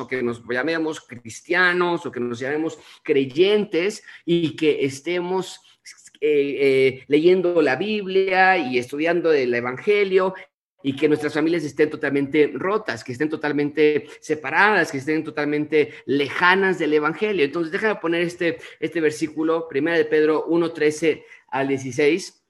o que nos llamemos cristianos o que nos llamemos creyentes y que estemos eh, eh, leyendo la Biblia y estudiando el Evangelio y que nuestras familias estén totalmente rotas, que estén totalmente separadas, que estén totalmente lejanas del Evangelio. Entonces, déjame poner este, este versículo, 1 de Pedro 1, 13 al 16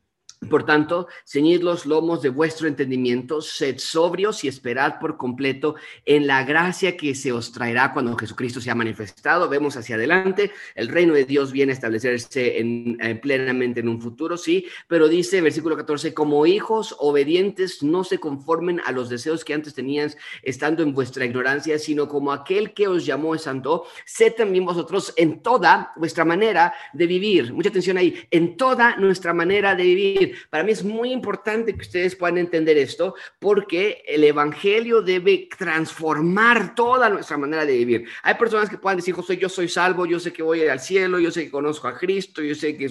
por tanto, ceñid los lomos de vuestro entendimiento, sed sobrios y esperad por completo en la gracia que se os traerá cuando Jesucristo sea manifestado. Vemos hacia adelante, el reino de Dios viene a establecerse en, plenamente en un futuro, sí, pero dice versículo 14, como hijos obedientes no se conformen a los deseos que antes tenías estando en vuestra ignorancia, sino como aquel que os llamó es santo, sed también vosotros en toda vuestra manera de vivir. Mucha atención ahí, en toda nuestra manera de vivir para mí es muy importante que ustedes puedan entender esto porque el Evangelio debe transformar toda nuestra manera de vivir. Hay personas que puedan decir, José, yo soy salvo, yo sé que voy al cielo, yo sé que conozco a Cristo, yo sé que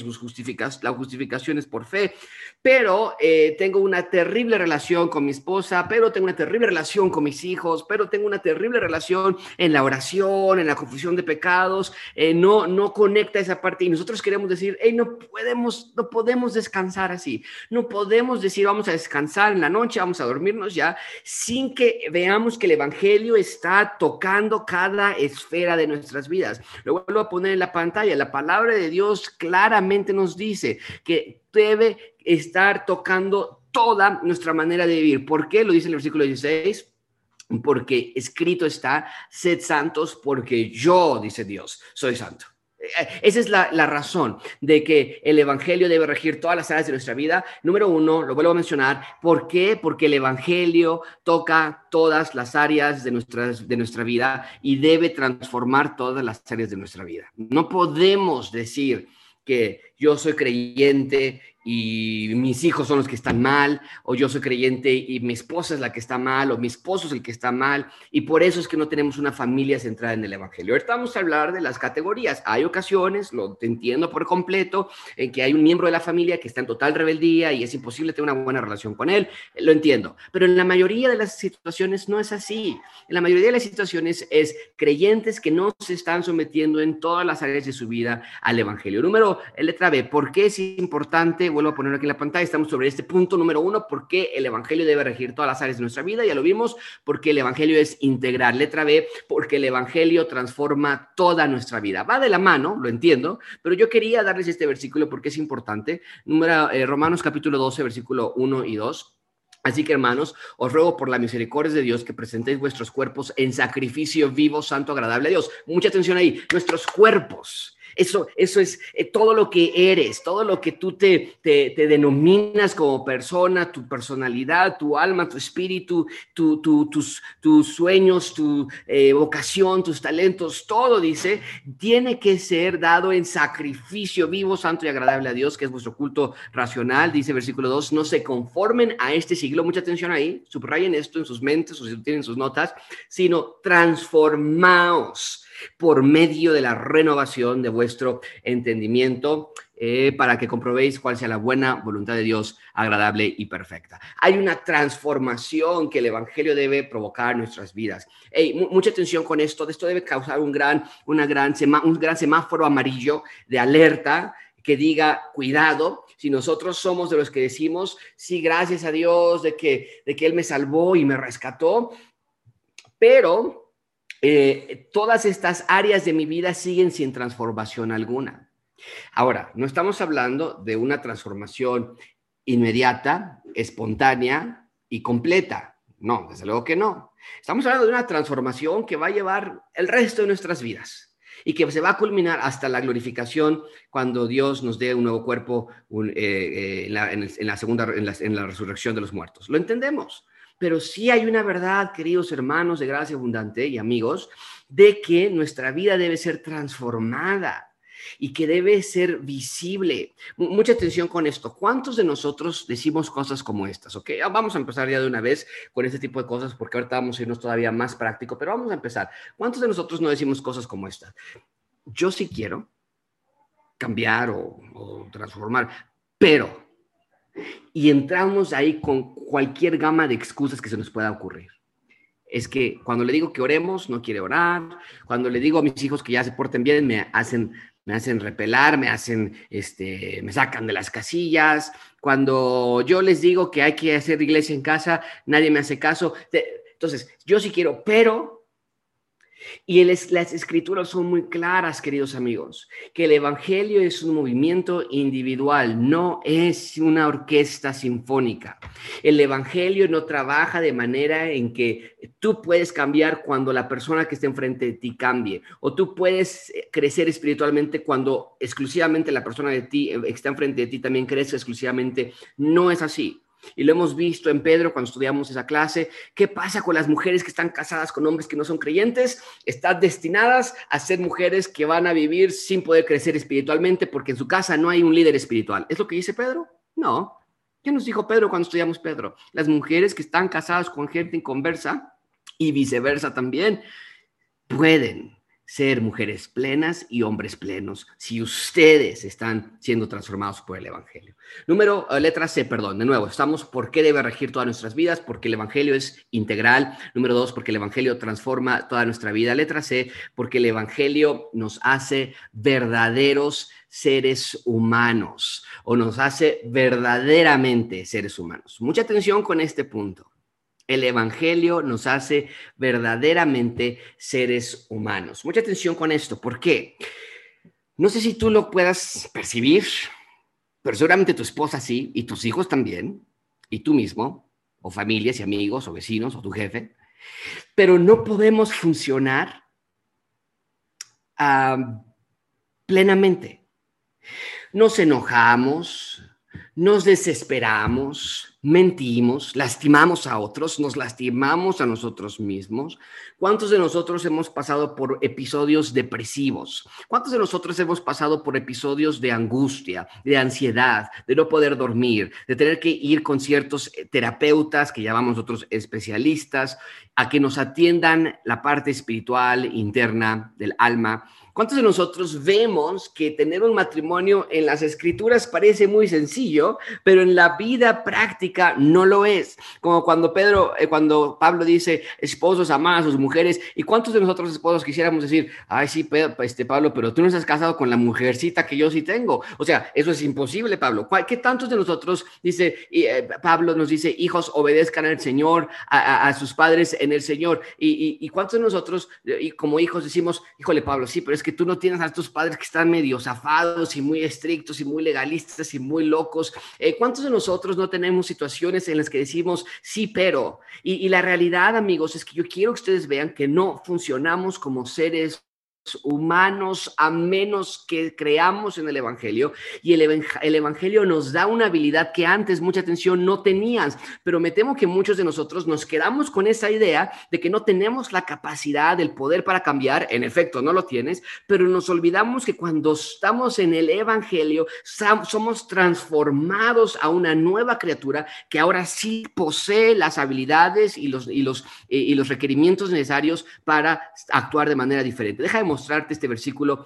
la justificación es por fe, pero eh, tengo una terrible relación con mi esposa, pero tengo una terrible relación con mis hijos, pero tengo una terrible relación en la oración, en la confusión de pecados, eh, no, no conecta esa parte y nosotros queremos decir, hey, no podemos, no podemos descansar así. No podemos decir vamos a descansar en la noche, vamos a dormirnos ya, sin que veamos que el Evangelio está tocando cada esfera de nuestras vidas. Lo vuelvo a poner en la pantalla. La palabra de Dios claramente nos dice que debe estar tocando toda nuestra manera de vivir. ¿Por qué? Lo dice el versículo 16 porque escrito está, sed santos porque yo, dice Dios, soy santo. Esa es la, razón de que el Evangelio debe regir todas las áreas de nuestra vida. Número uno, lo vuelvo a mencionar, ¿por qué? Porque el Evangelio toca todas las áreas de, nuestras, de nuestra vida y debe transformar todas las áreas de nuestra vida. No podemos decir que yo soy creyente y mis hijos son los que están mal, o yo soy creyente y mi esposa es la que está mal, o mi esposo es el que está mal, y por eso es que no tenemos una familia centrada en el Evangelio. Ahorita vamos a hablar de las categorías. Hay ocasiones, lo entiendo por completo, en que hay un miembro de la familia que está en total rebeldía y es imposible tener una buena relación con él, lo entiendo, pero en la mayoría de las situaciones no es así. En la mayoría de las situaciones es creyentes que no se están sometiendo en todas las áreas de su vida al Evangelio. Número, letra B, ¿por qué es importante? Vuelvo a poner aquí en la pantalla, estamos sobre este punto número uno, por qué el Evangelio debe regir todas las áreas de nuestra vida, ya lo vimos, porque el Evangelio es integral. Letra B, porque el Evangelio transforma toda nuestra vida. Va de la mano, lo entiendo, pero yo quería darles este versículo porque es importante. Número, eh, Romanos capítulo 12, versículo 1 y 2. Así que hermanos, os ruego por la misericordia de Dios que presentéis vuestros cuerpos en sacrificio vivo, santo, agradable a Dios. Mucha atención ahí, nuestros cuerpos. Eso, eso es eh, todo lo que eres, todo lo que tú te, te, denominas como persona, tu personalidad, tu alma, tu espíritu, tu, tus, tus sueños, tu eh, vocación, tus talentos, todo dice, tiene que ser dado en sacrificio vivo, santo y agradable a Dios, que es vuestro culto racional, dice versículo 2, no se conformen a este siglo, mucha atención ahí, subrayen esto en sus mentes o si tienen sus notas, sino transformaos por medio de la renovación de vuestro entendimiento eh, para que comprobéis cuál sea la buena voluntad de Dios, agradable y perfecta. Hay una transformación que el Evangelio debe provocar en nuestras vidas. mucha atención con esto. Esto debe causar un gran, una gran un gran semáforo amarillo de alerta que diga, cuidado, si nosotros somos de los que decimos, sí, gracias a Dios de que, de que Él me salvó y me rescató, pero eh, todas estas áreas de mi vida siguen sin transformación alguna. Ahora, no estamos hablando de una transformación inmediata, espontánea y completa. No, desde luego que no. Estamos hablando de una transformación que va a llevar el resto de nuestras vidas y que se va a culminar hasta la glorificación cuando Dios nos dé un nuevo cuerpo eh, eh, en, la, segunda, en la resurrección de los muertos. Lo entendemos. Pero sí hay una verdad, queridos hermanos de gracia abundante y amigos, de que nuestra vida debe ser transformada y que debe ser visible. mucha atención con esto. ¿Cuántos de nosotros decimos cosas como estas? Ok, ah, vamos a empezar ya de una vez con este tipo de cosas porque ahorita vamos a irnos todavía más práctico, pero vamos a empezar. ¿Cuántos de nosotros no decimos cosas como estas? Yo sí quiero cambiar o, o transformar, pero y entramos ahí con cualquier gama de excusas que se nos pueda ocurrir. es que cuando le digo que oremos, no quiere orar. Cuando le digo a mis hijos que ya se porten bien, me hacen, me hacen repelar, me hacen, este, me sacan de las casillas. Cuando yo les digo que hay que hacer iglesia en casa, nadie me hace caso. Entonces, yo sí quiero, pero y las escrituras son muy claras, queridos amigos, que el Evangelio es un movimiento individual, no es una orquesta sinfónica. El Evangelio no trabaja de manera en que tú puedes cambiar cuando la persona que está enfrente de ti cambie, o tú puedes eh, crecer espiritualmente cuando exclusivamente la persona de ti, eh, que está enfrente de ti también crece exclusivamente. No es así. Y lo hemos visto en Pedro cuando estudiamos esa clase. ¿Qué pasa con las mujeres que están casadas con hombres que no son creyentes? Están destinadas a ser mujeres que van a vivir sin poder crecer espiritualmente porque en su casa no hay un líder espiritual. ¿Es lo que dice Pedro? No. ¿Qué nos dijo Pedro cuando estudiamos Pedro? Las mujeres que están casadas con gente inconversa y viceversa también pueden ser mujeres plenas y hombres plenos si ustedes están siendo transformados por el Evangelio. Número, eh, letra C, perdón, de nuevo, estamos por qué debe regir todas nuestras vidas, porque el Evangelio es integral. Número dos, porque el Evangelio transforma toda nuestra vida. Letra C, porque el Evangelio nos hace verdaderos seres humanos o nos hace verdaderamente seres humanos. Mucha atención con este punto. El Evangelio nos hace verdaderamente seres humanos. Mucha atención con esto. ¿Por qué? No sé si tú lo puedas percibir, pero seguramente tu esposa sí, y tus hijos también, y tú mismo, o familias y amigos, o vecinos, o tu jefe. Pero no podemos funcionar plenamente. Nos enojamos, nos desesperamos, mentimos, lastimamos a otros, nos lastimamos a nosotros mismos. ¿Cuántos de nosotros hemos pasado por episodios depresivos? ¿Cuántos de nosotros hemos pasado por episodios de angustia, de ansiedad, de no poder dormir, de tener que ir con ciertos eh, terapeutas que llamamos nosotros especialistas a que nos atiendan la parte espiritual interna del alma? ¿Cuántos de nosotros vemos que tener un matrimonio en las escrituras parece muy sencillo, pero en la vida práctica no lo es? Como cuando Pedro, eh, cuando Pablo dice, esposos aman a sus mujeres, ¿y cuántos de nosotros esposos quisiéramos decir, ay, sí, este, Pablo, pero tú no estás casado con la mujercita que yo sí tengo? O sea, eso es imposible, Pablo. ¿Qué tantos de nosotros, dice, eh, Pablo nos dice, hijos, obedezcan al Señor, a, sus padres en el Señor? Y, cuántos de nosotros, y como hijos, decimos, híjole, Pablo, sí, pero es que tú no tienes a estos padres que están medio zafados y muy estrictos y muy legalistas y muy locos. Eh, ¿Cuántos de nosotros no tenemos situaciones en las que decimos sí, pero? Y, y la realidad, amigos, es que yo quiero que ustedes vean que no funcionamos como seres humanos a menos que creamos en el Evangelio. Y el, el, Evangelio nos da una habilidad que antes, mucha atención, no tenías. Pero me temo que muchos de nosotros nos quedamos con esa idea de que no tenemos la capacidad, el poder para cambiar. En efecto, no lo tienes, pero nos olvidamos que cuando estamos en el Evangelio, somos transformados a una nueva criatura que ahora sí posee las habilidades y los, y los, eh, y los requerimientos necesarios para actuar de manera diferente. Déjame mostrarte este versículo.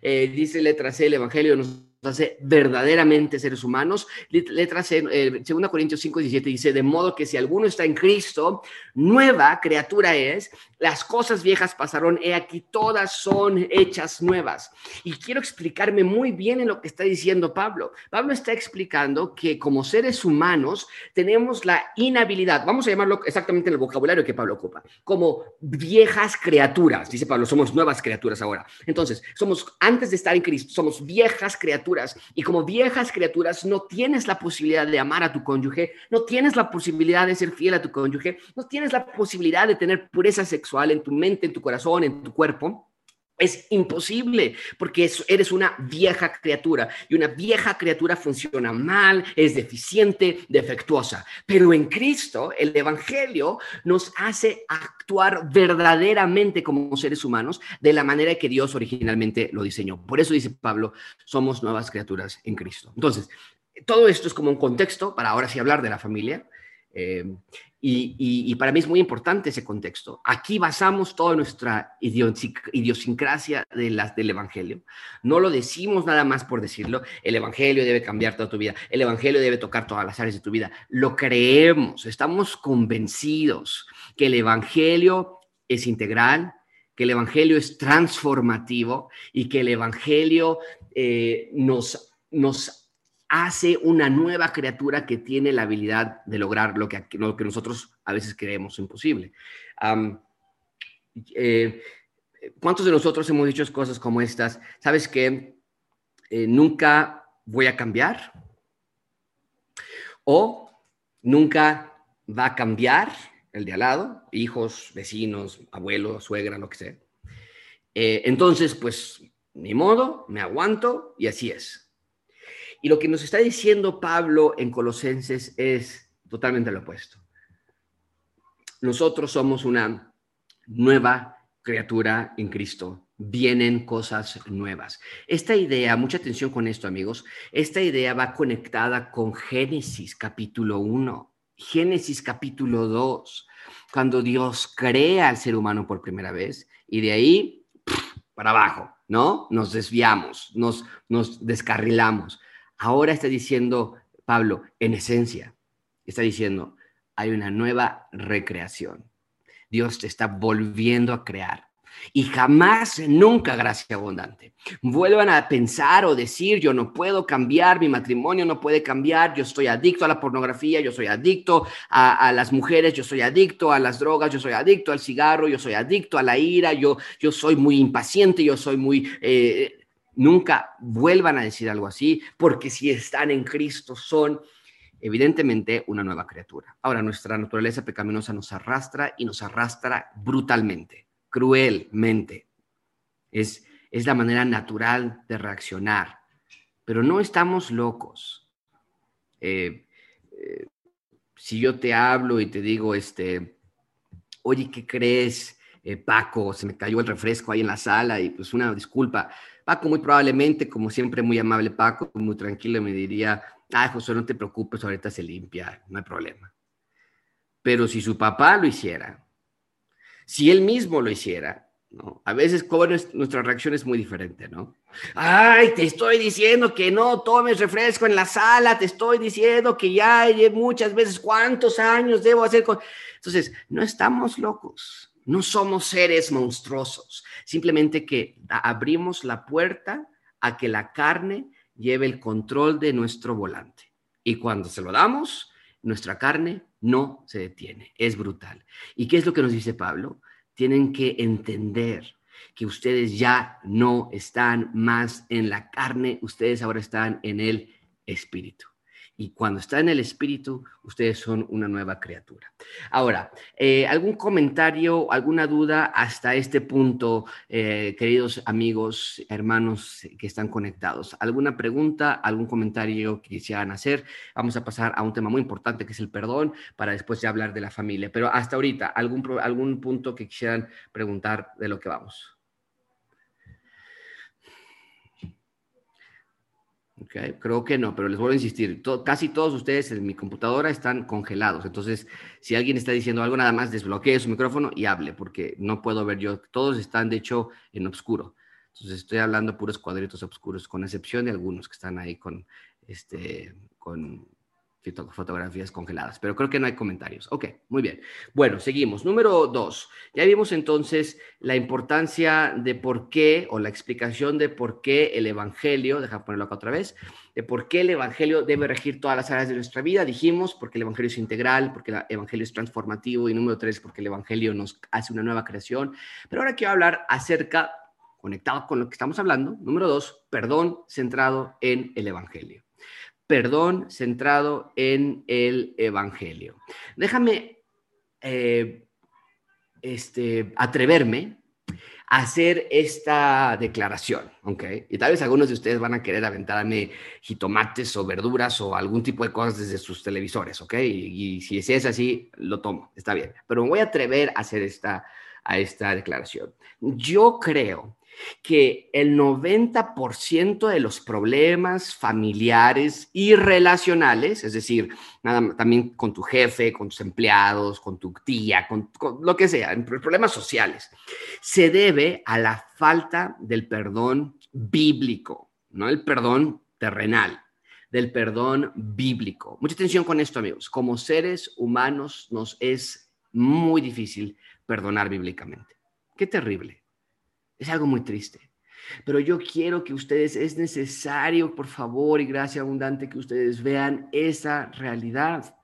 Eh, dice letra C, el Evangelio nos hace verdaderamente seres humanos. Letra C, eh, 2 Corintios 5, 17 dice, de modo que si alguno está en Cristo, nueva criatura es, las cosas viejas pasaron, he aquí todas son hechas nuevas. Y quiero explicarme muy bien en lo que está diciendo Pablo. Pablo está explicando que como seres humanos tenemos la inhabilidad, vamos a llamarlo exactamente en el vocabulario que Pablo ocupa, como viejas criaturas, dice Pablo, somos nuevas criaturas ahora. Entonces, somos, antes de estar en Cristo, somos viejas criaturas y como viejas criaturas no tienes la posibilidad de amar a tu cónyuge, no tienes la posibilidad de ser fiel a tu cónyuge, no tienes la posibilidad de tener pureza sexual en tu mente, en tu corazón, en tu cuerpo, es imposible porque eres una vieja criatura y una vieja criatura funciona mal, es deficiente, defectuosa. Pero en Cristo el Evangelio nos hace actuar verdaderamente como seres humanos de la manera que Dios originalmente lo diseñó. Por eso dice Pablo, somos nuevas criaturas en Cristo. Entonces, todo esto es como un contexto para ahora sí hablar de la familia. Eh, y, para mí es muy importante ese contexto. Aquí basamos toda nuestra idiosincrasia de las, del Evangelio. No lo decimos nada más por decirlo. El Evangelio debe cambiar toda tu vida. El Evangelio debe tocar todas las áreas de tu vida. Lo creemos, estamos convencidos que el Evangelio es integral, que el Evangelio es transformativo y que el Evangelio eh, nos, nos hace una nueva criatura que tiene la habilidad de lograr lo que, lo nosotros a veces creemos imposible. Eh, ¿Cuántos de nosotros hemos dicho cosas como estas? ¿Sabes que eh, nunca voy a cambiar? ¿O nunca va a cambiar el de al lado? Hijos, vecinos, abuelos, suegra, lo que sea. Eh, entonces, pues, ni modo, me aguanto y así es. Y lo que nos está diciendo Pablo en Colosenses es totalmente lo opuesto. Nosotros somos una nueva criatura en Cristo. Vienen cosas nuevas. Esta idea, mucha atención con esto, amigos, esta idea va conectada con Génesis capítulo 1, Génesis capítulo 2, cuando Dios crea al ser humano por primera vez y de ahí para abajo, ¿no? Nos desviamos, nos, nos descarrilamos. Ahora está diciendo Pablo, en esencia, está diciendo, hay una nueva recreación Dios te está volviendo a crear. Y jamás, nunca gracia abundante. Vuelvan a pensar o decir, yo no puedo cambiar, mi matrimonio no puede cambiar, yo estoy adicto a la pornografía, yo soy adicto a, las mujeres, yo soy adicto a las drogas, yo soy adicto al cigarro, yo soy adicto a la ira, yo, yo soy muy impaciente, yo soy muy... Eh, nunca vuelvan a decir algo así, porque si están en Cristo son evidentemente una nueva criatura. Ahora, nuestra naturaleza pecaminosa nos arrastra y nos arrastra brutalmente, cruelmente. Es, es la manera natural de reaccionar, pero no estamos locos. Eh, eh, si yo te hablo y te digo, este, oye, ¿qué crees? Eh, Paco, se me cayó el refresco ahí en la sala y pues una disculpa. Paco muy probablemente, como siempre, muy amable Paco, muy tranquilo, me diría, ah, José, no te preocupes, ahorita se limpia, no hay problema. Pero si su papá lo hiciera, si él mismo lo hiciera. A veces nuestra reacción es muy diferente, ¿no? Ay, te estoy diciendo que no tomes refresco en la sala, te estoy diciendo que ya muchas veces, ¿cuántos años debo hacer? Con... Entonces, no estamos locos, no somos seres monstruosos, simplemente que abrimos la puerta a que la carne lleve el control de nuestro volante. Y cuando se lo damos, nuestra carne no se detiene. Es brutal. ¿Y qué es lo que nos dice Pablo? Tienen que entender que ustedes ya no están más en la carne, ustedes ahora están en el espíritu y cuando está en el espíritu, ustedes son una nueva criatura. Ahora, eh, ¿algún comentario, alguna duda hasta este punto, eh, queridos amigos, hermanos que están conectados? ¿Alguna pregunta, algún comentario que quisieran hacer? Vamos a pasar a un tema muy importante que es el perdón para después ya hablar de la familia. Pero hasta ahorita, ¿algún, algún punto que quisieran preguntar de lo que vamos? Creo que no, pero les vuelvo a insistir, casi todos ustedes en mi computadora están congelados, entonces si alguien está diciendo algo, nada más desbloquee su micrófono y hable, porque no puedo ver yo, todos están de hecho en oscuro, entonces estoy hablando puros cuadritos oscuros, con excepción de algunos que están ahí con, este, con fotografías congeladas, pero creo que no hay comentarios. Ok, muy bien. Bueno, seguimos. Número dos. Ya vimos entonces la importancia de por qué o la explicación de por qué el Evangelio, deja ponerlo acá otra vez, de por qué el Evangelio debe regir todas las áreas de nuestra vida. Dijimos porque el Evangelio es integral, porque el Evangelio es transformativo y número tres, porque el Evangelio nos hace una nueva creación. Pero ahora quiero hablar acerca, conectado con lo que estamos hablando, número dos, perdón centrado en el Evangelio perdón centrado en el Evangelio. Déjame eh, este, atreverme a hacer esta declaración, ¿ok? Y tal vez algunos de ustedes van a querer aventarme jitomates o verduras o algún tipo de cosas desde sus televisores, ¿ok? Y, si es así, lo tomo, está bien. Pero me voy a atrever a hacer esta, a esta declaración. Yo creo que el 90% de los problemas familiares y relacionales, es decir, también con tu jefe, con tus empleados, con tu tía, con, lo que sea, problemas sociales, se debe a la falta del perdón bíblico, no el perdón terrenal, del perdón bíblico. Mucha atención con esto, amigos. Como seres humanos nos es muy difícil perdonar bíblicamente. Qué terrible. Es algo muy triste. Pero yo quiero que ustedes, es necesario, por favor, y gracia abundante, que ustedes vean esa realidad.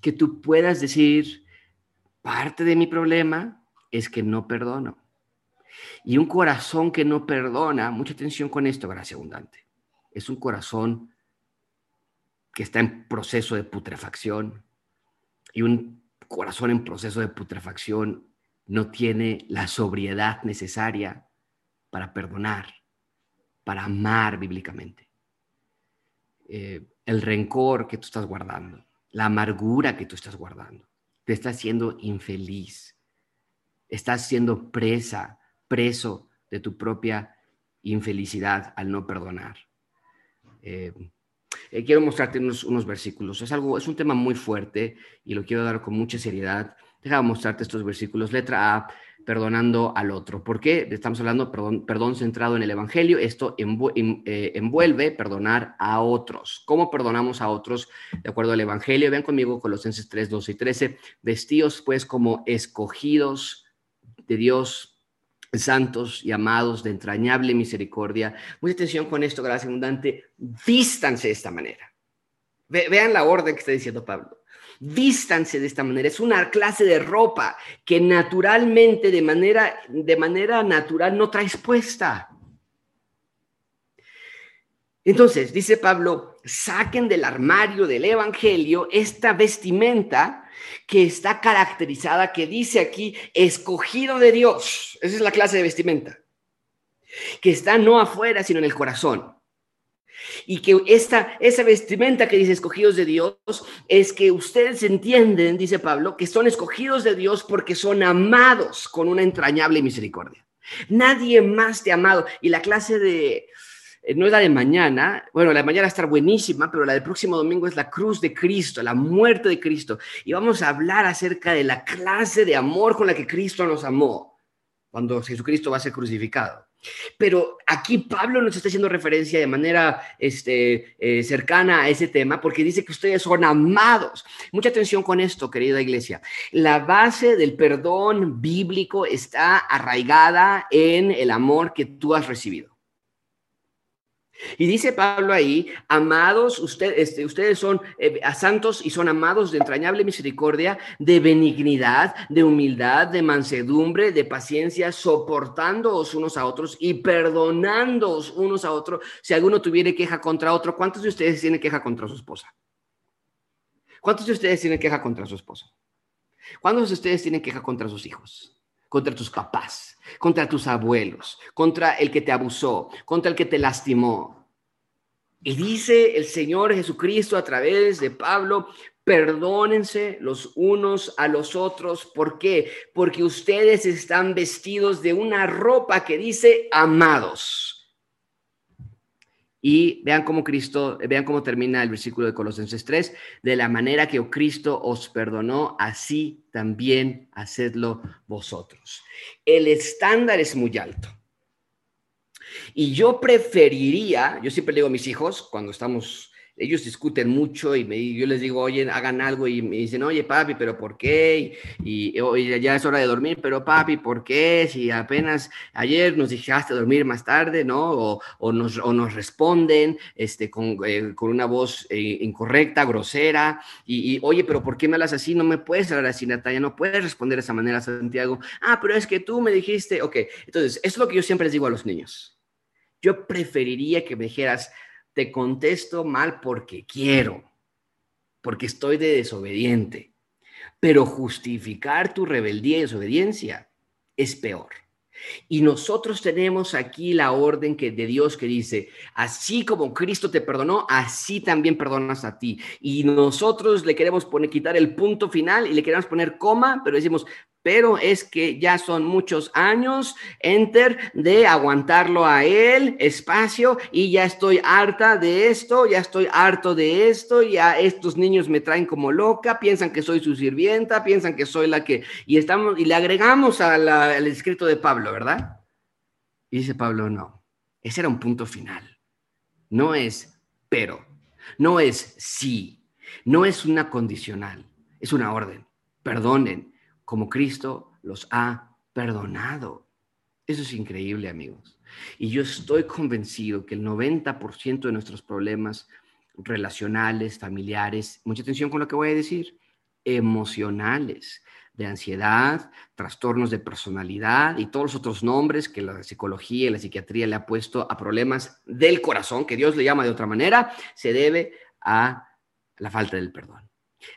Que tú puedas decir, parte de mi problema es que no perdono. Y un corazón que no perdona, mucha atención con esto, gracia abundante, es un corazón que está en proceso de putrefacción. Y un corazón en proceso de putrefacción no tiene la sobriedad necesaria para perdonar, para amar bíblicamente. Eh, el rencor que tú estás guardando, la amargura que tú estás guardando, te está haciendo infeliz. Estás siendo presa, preso de tu propia infelicidad al no perdonar. Eh, eh, quiero mostrarte unos, unos, versículos. Es algo, es un tema muy fuerte y lo quiero dar con mucha seriedad. Déjame mostrarte estos versículos. Letra A, perdonando al otro. ¿Por qué? Estamos hablando perdón, perdón centrado en el Evangelio. Esto eh, envuelve perdonar a otros. ¿Cómo perdonamos a otros de acuerdo al Evangelio? Vean conmigo Colosenses 3, 12 y 13. Vestidos pues como escogidos de Dios santos y amados de entrañable misericordia. Mucha atención con esto, gracias abundante. Vístanse de esta manera. vean la orden que está diciendo Pablo. Vístanse de esta manera. Es una clase de ropa que naturalmente, de manera, de manera natural, no traes puesta. Entonces, dice Pablo, saquen del armario del Evangelio esta vestimenta que está caracterizada, que dice aquí, escogido de Dios. Esa es la clase de vestimenta. Que está no afuera, sino en el corazón. Y que esta, esa vestimenta que dice escogidos de Dios es que ustedes entienden, dice Pablo, que son escogidos de Dios porque son amados con una entrañable misericordia. Nadie más te ha amado. Y la clase de, eh, no es la de mañana, bueno, la de mañana estar buenísima, pero la del próximo domingo es la cruz de Cristo, la muerte de Cristo. Y vamos a hablar acerca de la clase de amor con la que Cristo nos amó cuando Jesucristo va a ser crucificado. Pero aquí Pablo nos está haciendo referencia de manera este, eh, cercana a ese tema porque dice que ustedes son amados. Mucha atención con esto, querida iglesia. La base del perdón bíblico está arraigada en el amor que tú has recibido. Y dice Pablo ahí, amados, este, ustedes son eh, santos y son amados de entrañable misericordia, de benignidad, de humildad, de mansedumbre, de paciencia, soportándoos unos a otros y perdonándoos unos a otros. Si alguno tuviera queja contra otro, ¿cuántos de ustedes tienen queja contra su esposa? ¿Cuántos de ustedes tienen queja contra su esposa? ¿Cuántos de ustedes tienen queja contra sus hijos? contra tus papás, contra tus abuelos, contra el que te abusó, contra el que te lastimó. Y dice el Señor Jesucristo a través de Pablo, perdónense los unos a los otros. ¿Por qué? Porque ustedes están vestidos de una ropa que dice amados. Y vean cómo Cristo, vean cómo termina el versículo de Colosenses 3, de la manera que Cristo os perdonó, así también hacedlo vosotros. El estándar es muy alto. Y yo preferiría, yo siempre le digo a mis hijos, cuando estamos ellos discuten mucho y me, yo les digo, oye, hagan algo y me dicen, oye, papi, pero ¿por qué? Y, oye, ya es hora de dormir, pero papi, ¿por qué? Si apenas ayer nos dejaste dormir más tarde, ¿no? O, nos, nos, responden este, con, eh, una voz eh, incorrecta, grosera, y, oye, pero ¿por qué me hablas así? No me puedes hablar así, Natalia, no puedes responder de esa manera, Santiago. Ah, pero es que tú me dijiste, ok, entonces, eso es lo que yo siempre les digo a los niños. Yo preferiría que me dijeras, te contesto mal porque quiero, porque estoy de desobediente. Pero justificar tu rebeldía y desobediencia es peor. Y nosotros tenemos aquí la orden que, de Dios que dice, así como Cristo te perdonó, así también perdonas a ti. Y nosotros le queremos poner, quitar el punto final y le queremos poner coma, pero decimos, pero es que ya son muchos años, enter, de aguantarlo a él, espacio, y ya estoy harta de esto, ya estoy harto de esto, ya estos niños me traen como loca, piensan que soy su sirvienta, piensan que soy la que, y estamos, y le agregamos al escrito de Pablo, ¿verdad? Y dice Pablo, no, ese era un punto final, no es pero, no es sí, no es una condicional, es una orden, perdonen como Cristo los ha perdonado. Eso es increíble, amigos. Y yo estoy convencido que el 90% de nuestros problemas relacionales, familiares, mucha atención con lo que voy a decir, emocionales, de ansiedad, trastornos de personalidad y todos los otros nombres que la psicología y la psiquiatría le ha puesto a problemas del corazón, que Dios le llama de otra manera, se debe a la falta del perdón,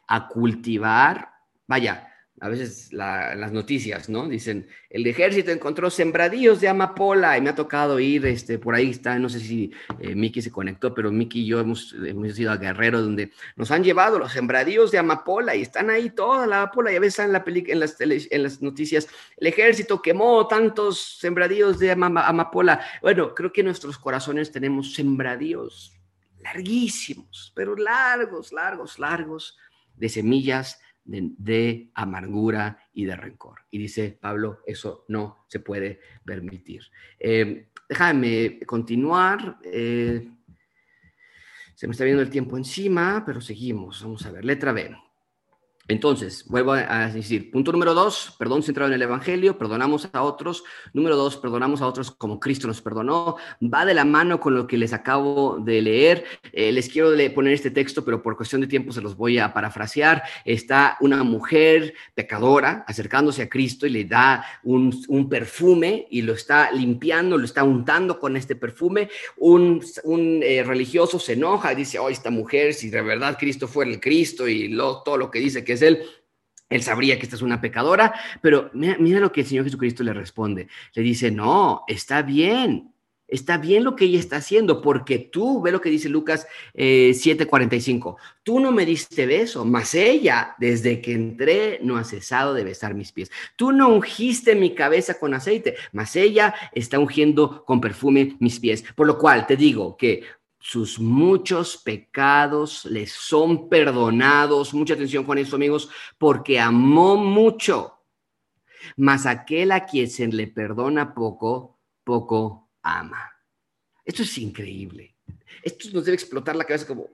a cultivar, vaya, a veces las noticias, ¿no? Dicen, el ejército encontró sembradíos de amapola y me ha tocado ir, este, por ahí está, no sé si eh, Miki se conectó, pero Miki y yo hemos, hemos ido a Guerrero donde nos han llevado los sembradíos de amapola y están ahí toda la amapola y a veces en, la en, las en las noticias, el ejército quemó tantos sembradíos de amapola. Bueno, creo que nuestros corazones tenemos sembradíos larguísimos, pero largos, largos, largos de semillas de, amargura y de rencor. Y dice Pablo, eso no se puede permitir. Eh, déjame continuar. Eh, se me está viendo el tiempo encima, pero seguimos. Vamos a ver, letra B. Entonces, vuelvo a decir, punto número dos, perdón centrado en el Evangelio, perdonamos a otros. Número dos, perdonamos a otros como Cristo nos perdonó. Va de la mano con lo que les acabo de leer. Eh, les quiero poner este texto, pero por cuestión de tiempo se los voy a parafrasear. Está una mujer pecadora acercándose a Cristo y le da un, perfume y lo está limpiando, lo está untando con este perfume. Un, eh, religioso se enoja y dice, oh, esta mujer, si de verdad Cristo fuera el Cristo y todo lo que dice que él, él sabría que esta es una pecadora, pero mira, lo que el Señor Jesucristo le responde. Le dice, no, está bien, está bien lo que ella está haciendo, porque tú, ve lo que dice Lucas 7:45, eh, tú no me diste beso, mas ella, desde que entré, no ha cesado de besar mis pies. Tú no ungiste mi cabeza con aceite, mas ella está ungiendo con perfume mis pies. Por lo cual te digo que sus muchos pecados les son perdonados. Mucha atención con eso, amigos, porque amó mucho. Mas aquel a quien se le perdona poco, poco ama. Esto es increíble. Esto nos debe explotar la cabeza como,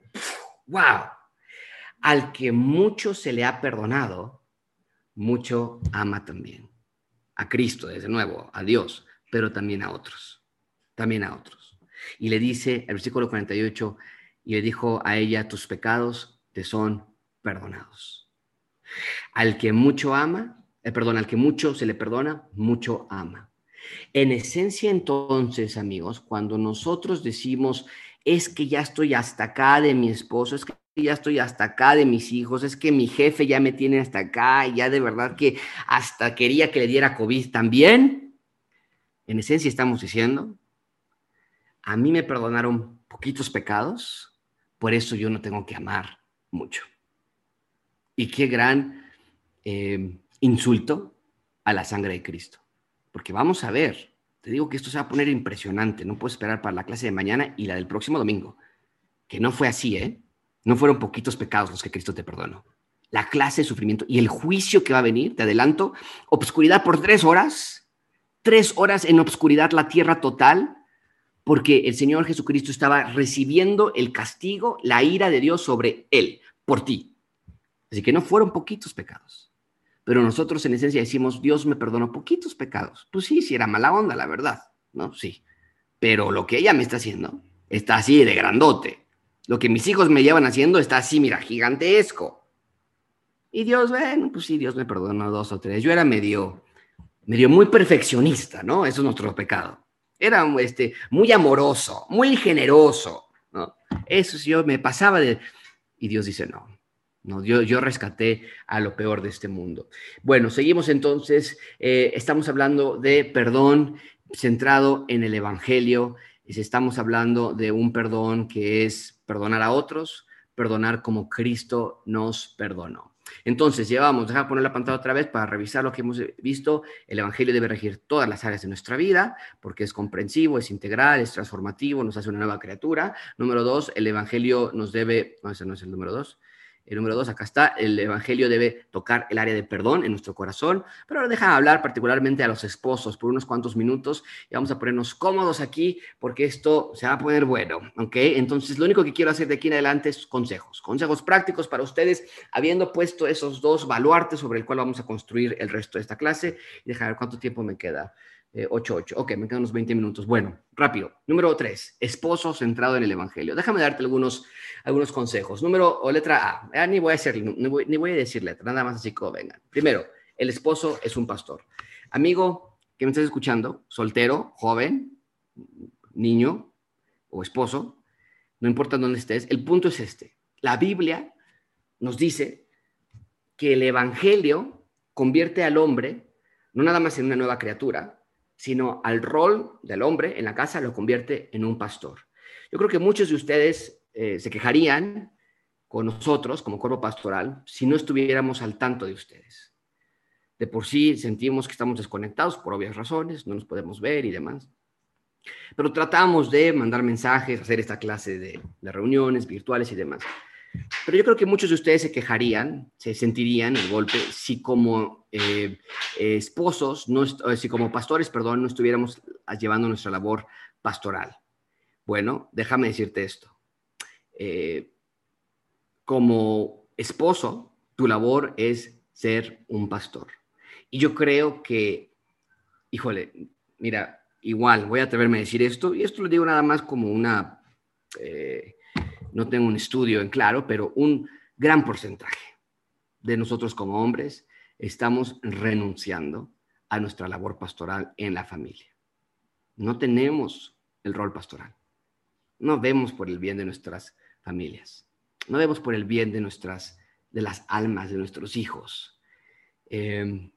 wow. Al que mucho se le ha perdonado, mucho ama también. A Cristo, desde nuevo, a Dios, pero también a otros. También a otros. Y le dice, el versículo 48, y le dijo a ella, tus pecados te son perdonados. Al que mucho ama, eh, perdón, al que mucho se le perdona, mucho ama. En esencia, entonces, amigos, cuando nosotros decimos, es que ya estoy hasta acá de mi esposo, es que ya estoy hasta acá de mis hijos, es que mi jefe ya me tiene hasta acá y ya de verdad que hasta quería que le diera COVID también. En esencia estamos diciendo, a mí me perdonaron poquitos pecados, por eso yo no tengo que amar mucho. Y qué gran eh, insulto a la sangre de Cristo. Porque vamos a ver, te digo que esto se va a poner impresionante, no puedo esperar para la clase de mañana y la del próximo domingo, que no fue así, ¿eh? No fueron poquitos pecados los que Cristo te perdonó. La clase de sufrimiento y el juicio que va a venir, te adelanto, obscuridad por tres horas, tres horas en obscuridad, la tierra total, porque el Señor Jesucristo estaba recibiendo el castigo, la ira de Dios sobre él, por ti. Así que no fueron poquitos pecados. Pero nosotros en esencia decimos, Dios me perdonó poquitos pecados. Pues sí, sí era mala onda, la verdad, ¿no? Sí. Pero lo que ella me está haciendo está así de grandote. Lo que mis hijos me llevan haciendo está así, mira, gigantesco. Y Dios, bueno, pues sí, Dios me perdonó dos o tres. Yo era medio, medio muy perfeccionista, ¿no? Eso es nuestro pecado. Era este, muy amoroso, muy generoso. Eso sí, yo me pasaba de... Y Dios dice, no, no, yo, yo rescaté a lo peor de este mundo. Bueno, seguimos entonces, eh, estamos hablando de perdón centrado en el Evangelio, estamos hablando de un perdón que es perdonar a otros, perdonar como Cristo nos perdonó. Entonces, llevamos, déjame poner la pantalla otra vez para revisar lo que hemos visto. El Evangelio debe regir todas las áreas de nuestra vida porque es comprensivo, es integral, es transformativo, nos hace una nueva criatura. Número dos, el Evangelio nos debe, no, ese no es el número dos. El número dos, acá está, el Evangelio debe tocar el área de perdón en nuestro corazón, pero ahora deja hablar particularmente a los esposos por unos cuantos minutos y vamos a ponernos cómodos aquí porque esto se va a poner bueno, ¿ok? Entonces, lo único que quiero hacer de aquí en adelante es consejos, consejos prácticos para ustedes, habiendo puesto esos dos baluartes sobre el cual vamos a construir el resto de esta clase y dejar ver cuánto tiempo me queda. 8, eh, 8. Ok, me quedan unos 20 minutos. Bueno, rápido. Número 3, esposo centrado en el Evangelio. Déjame darte algunos, algunos consejos. Número o letra A. Ah, ni, voy a hacer, ni, voy, ni voy a decir letra, nada más así como vengan. Primero, el esposo es un pastor. Amigo que me estás escuchando, soltero, joven, niño o esposo, no importa dónde estés, el punto es este. La Biblia nos dice que el Evangelio convierte al hombre no nada más en una nueva criatura, sino al rol del hombre en la casa lo convierte en un pastor. Yo creo que muchos de ustedes eh, se quejarían con nosotros como cuerpo pastoral si no estuviéramos al tanto de ustedes. De por sí sentimos que estamos desconectados por obvias razones, no nos podemos ver y demás. Pero tratamos de mandar mensajes, hacer esta clase de reuniones virtuales y demás. Pero yo creo que muchos de ustedes se quejarían, se sentirían el golpe si como eh, esposos, no, si como pastores, perdón, no estuviéramos llevando nuestra labor pastoral. Bueno, déjame decirte esto. Eh, como esposo, tu labor es ser un pastor. Y yo creo que, híjole, mira, igual voy a atreverme a decir esto, y esto lo digo nada más como una... Eh, no tengo un estudio en claro, pero un gran porcentaje de nosotros como hombres estamos renunciando a nuestra labor pastoral en la familia. No tenemos el rol pastoral. No vemos por el bien de nuestras familias. No vemos por el bien de nuestras, de las almas de nuestros hijos. Em,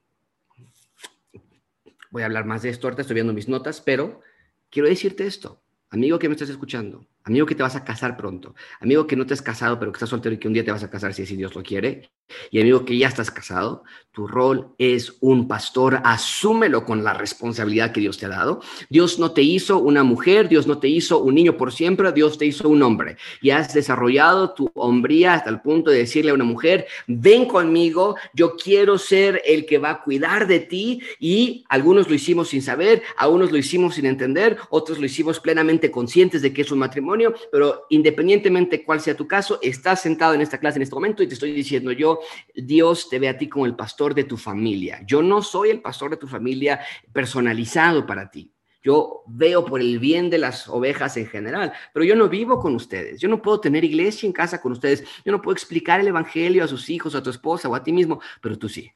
voy a hablar más de esto, ahorita estoy viendo mis notas, pero quiero decirte esto, amigo que me estás escuchando amigo que te vas a casar pronto, amigo que no te has casado, pero que estás soltero y que un día te vas a casar si Dios lo quiere, y amigo que ya estás casado, tu rol es un pastor, asúmelo con la responsabilidad que Dios te ha dado. Dios no te hizo una mujer, Dios no te hizo un niño por siempre, Dios te hizo un hombre. Y has desarrollado tu hombría hasta el punto de decirle a una mujer, ven conmigo, yo quiero ser el que va a cuidar de ti. Y algunos lo hicimos sin saber, algunos lo hicimos sin entender, otros lo hicimos plenamente conscientes de que es un matrimonio, pero independientemente cuál sea tu caso, estás sentado en esta clase en este momento y te estoy diciendo yo, Dios te ve a ti como el pastor de tu familia. Yo no soy el pastor de tu familia personalizado para ti. Yo veo por el bien de las ovejas en general, pero yo no vivo con ustedes. Yo no puedo tener iglesia en casa con ustedes. Yo no puedo explicar el evangelio a sus hijos, a tu esposa o a ti mismo, pero tú sí.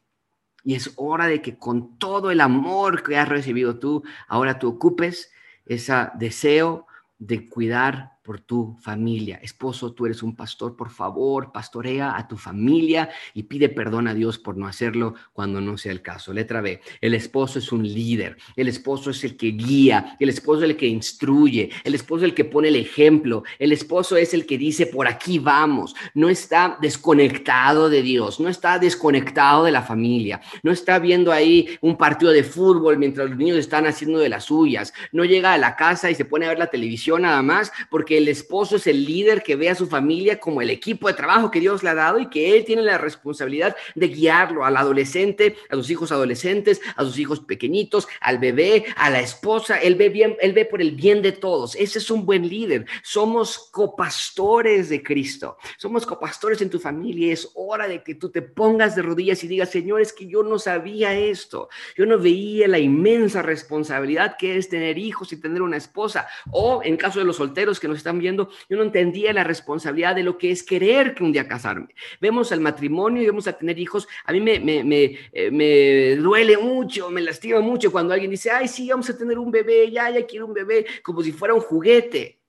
Y es hora de que con todo el amor que has recibido tú, ahora tú ocupes ese deseo de cuidar por tu familia. Esposo, tú eres un pastor, por favor, pastorea a tu familia y pide perdón a Dios por no hacerlo cuando no sea el caso. Letra B, el esposo es un líder, el esposo es el que guía, el esposo es el que instruye, el esposo es el que pone el ejemplo, el esposo es el que dice, por aquí vamos, no está desconectado de Dios, no está desconectado de la familia, no está viendo ahí un partido de fútbol mientras los niños están haciendo de las suyas, no llega a la casa y se pone a ver la televisión nada más porque el esposo es el líder que ve a su familia como el equipo de trabajo que Dios le ha dado y que él tiene la responsabilidad de guiarlo al adolescente, a sus hijos adolescentes, a sus hijos pequeñitos, al bebé, a la esposa. Él ve bien, él ve por el bien de todos. Ese es un buen líder. Somos copastores de Cristo. Somos copastores en tu familia. Es hora de que tú te pongas de rodillas y digas, Señor, es que yo no sabía esto. Yo no veía la inmensa responsabilidad que es tener hijos y tener una esposa. O en caso de los solteros que nos están viendo, yo no entendía la responsabilidad de lo que es querer que un día casarme. Vemos el matrimonio y vemos a tener hijos. A mí me, me, me, eh, me, duele mucho, me lastima mucho cuando alguien dice, ay, sí, vamos a tener un bebé, ya, ya quiero un bebé, como si fuera un juguete.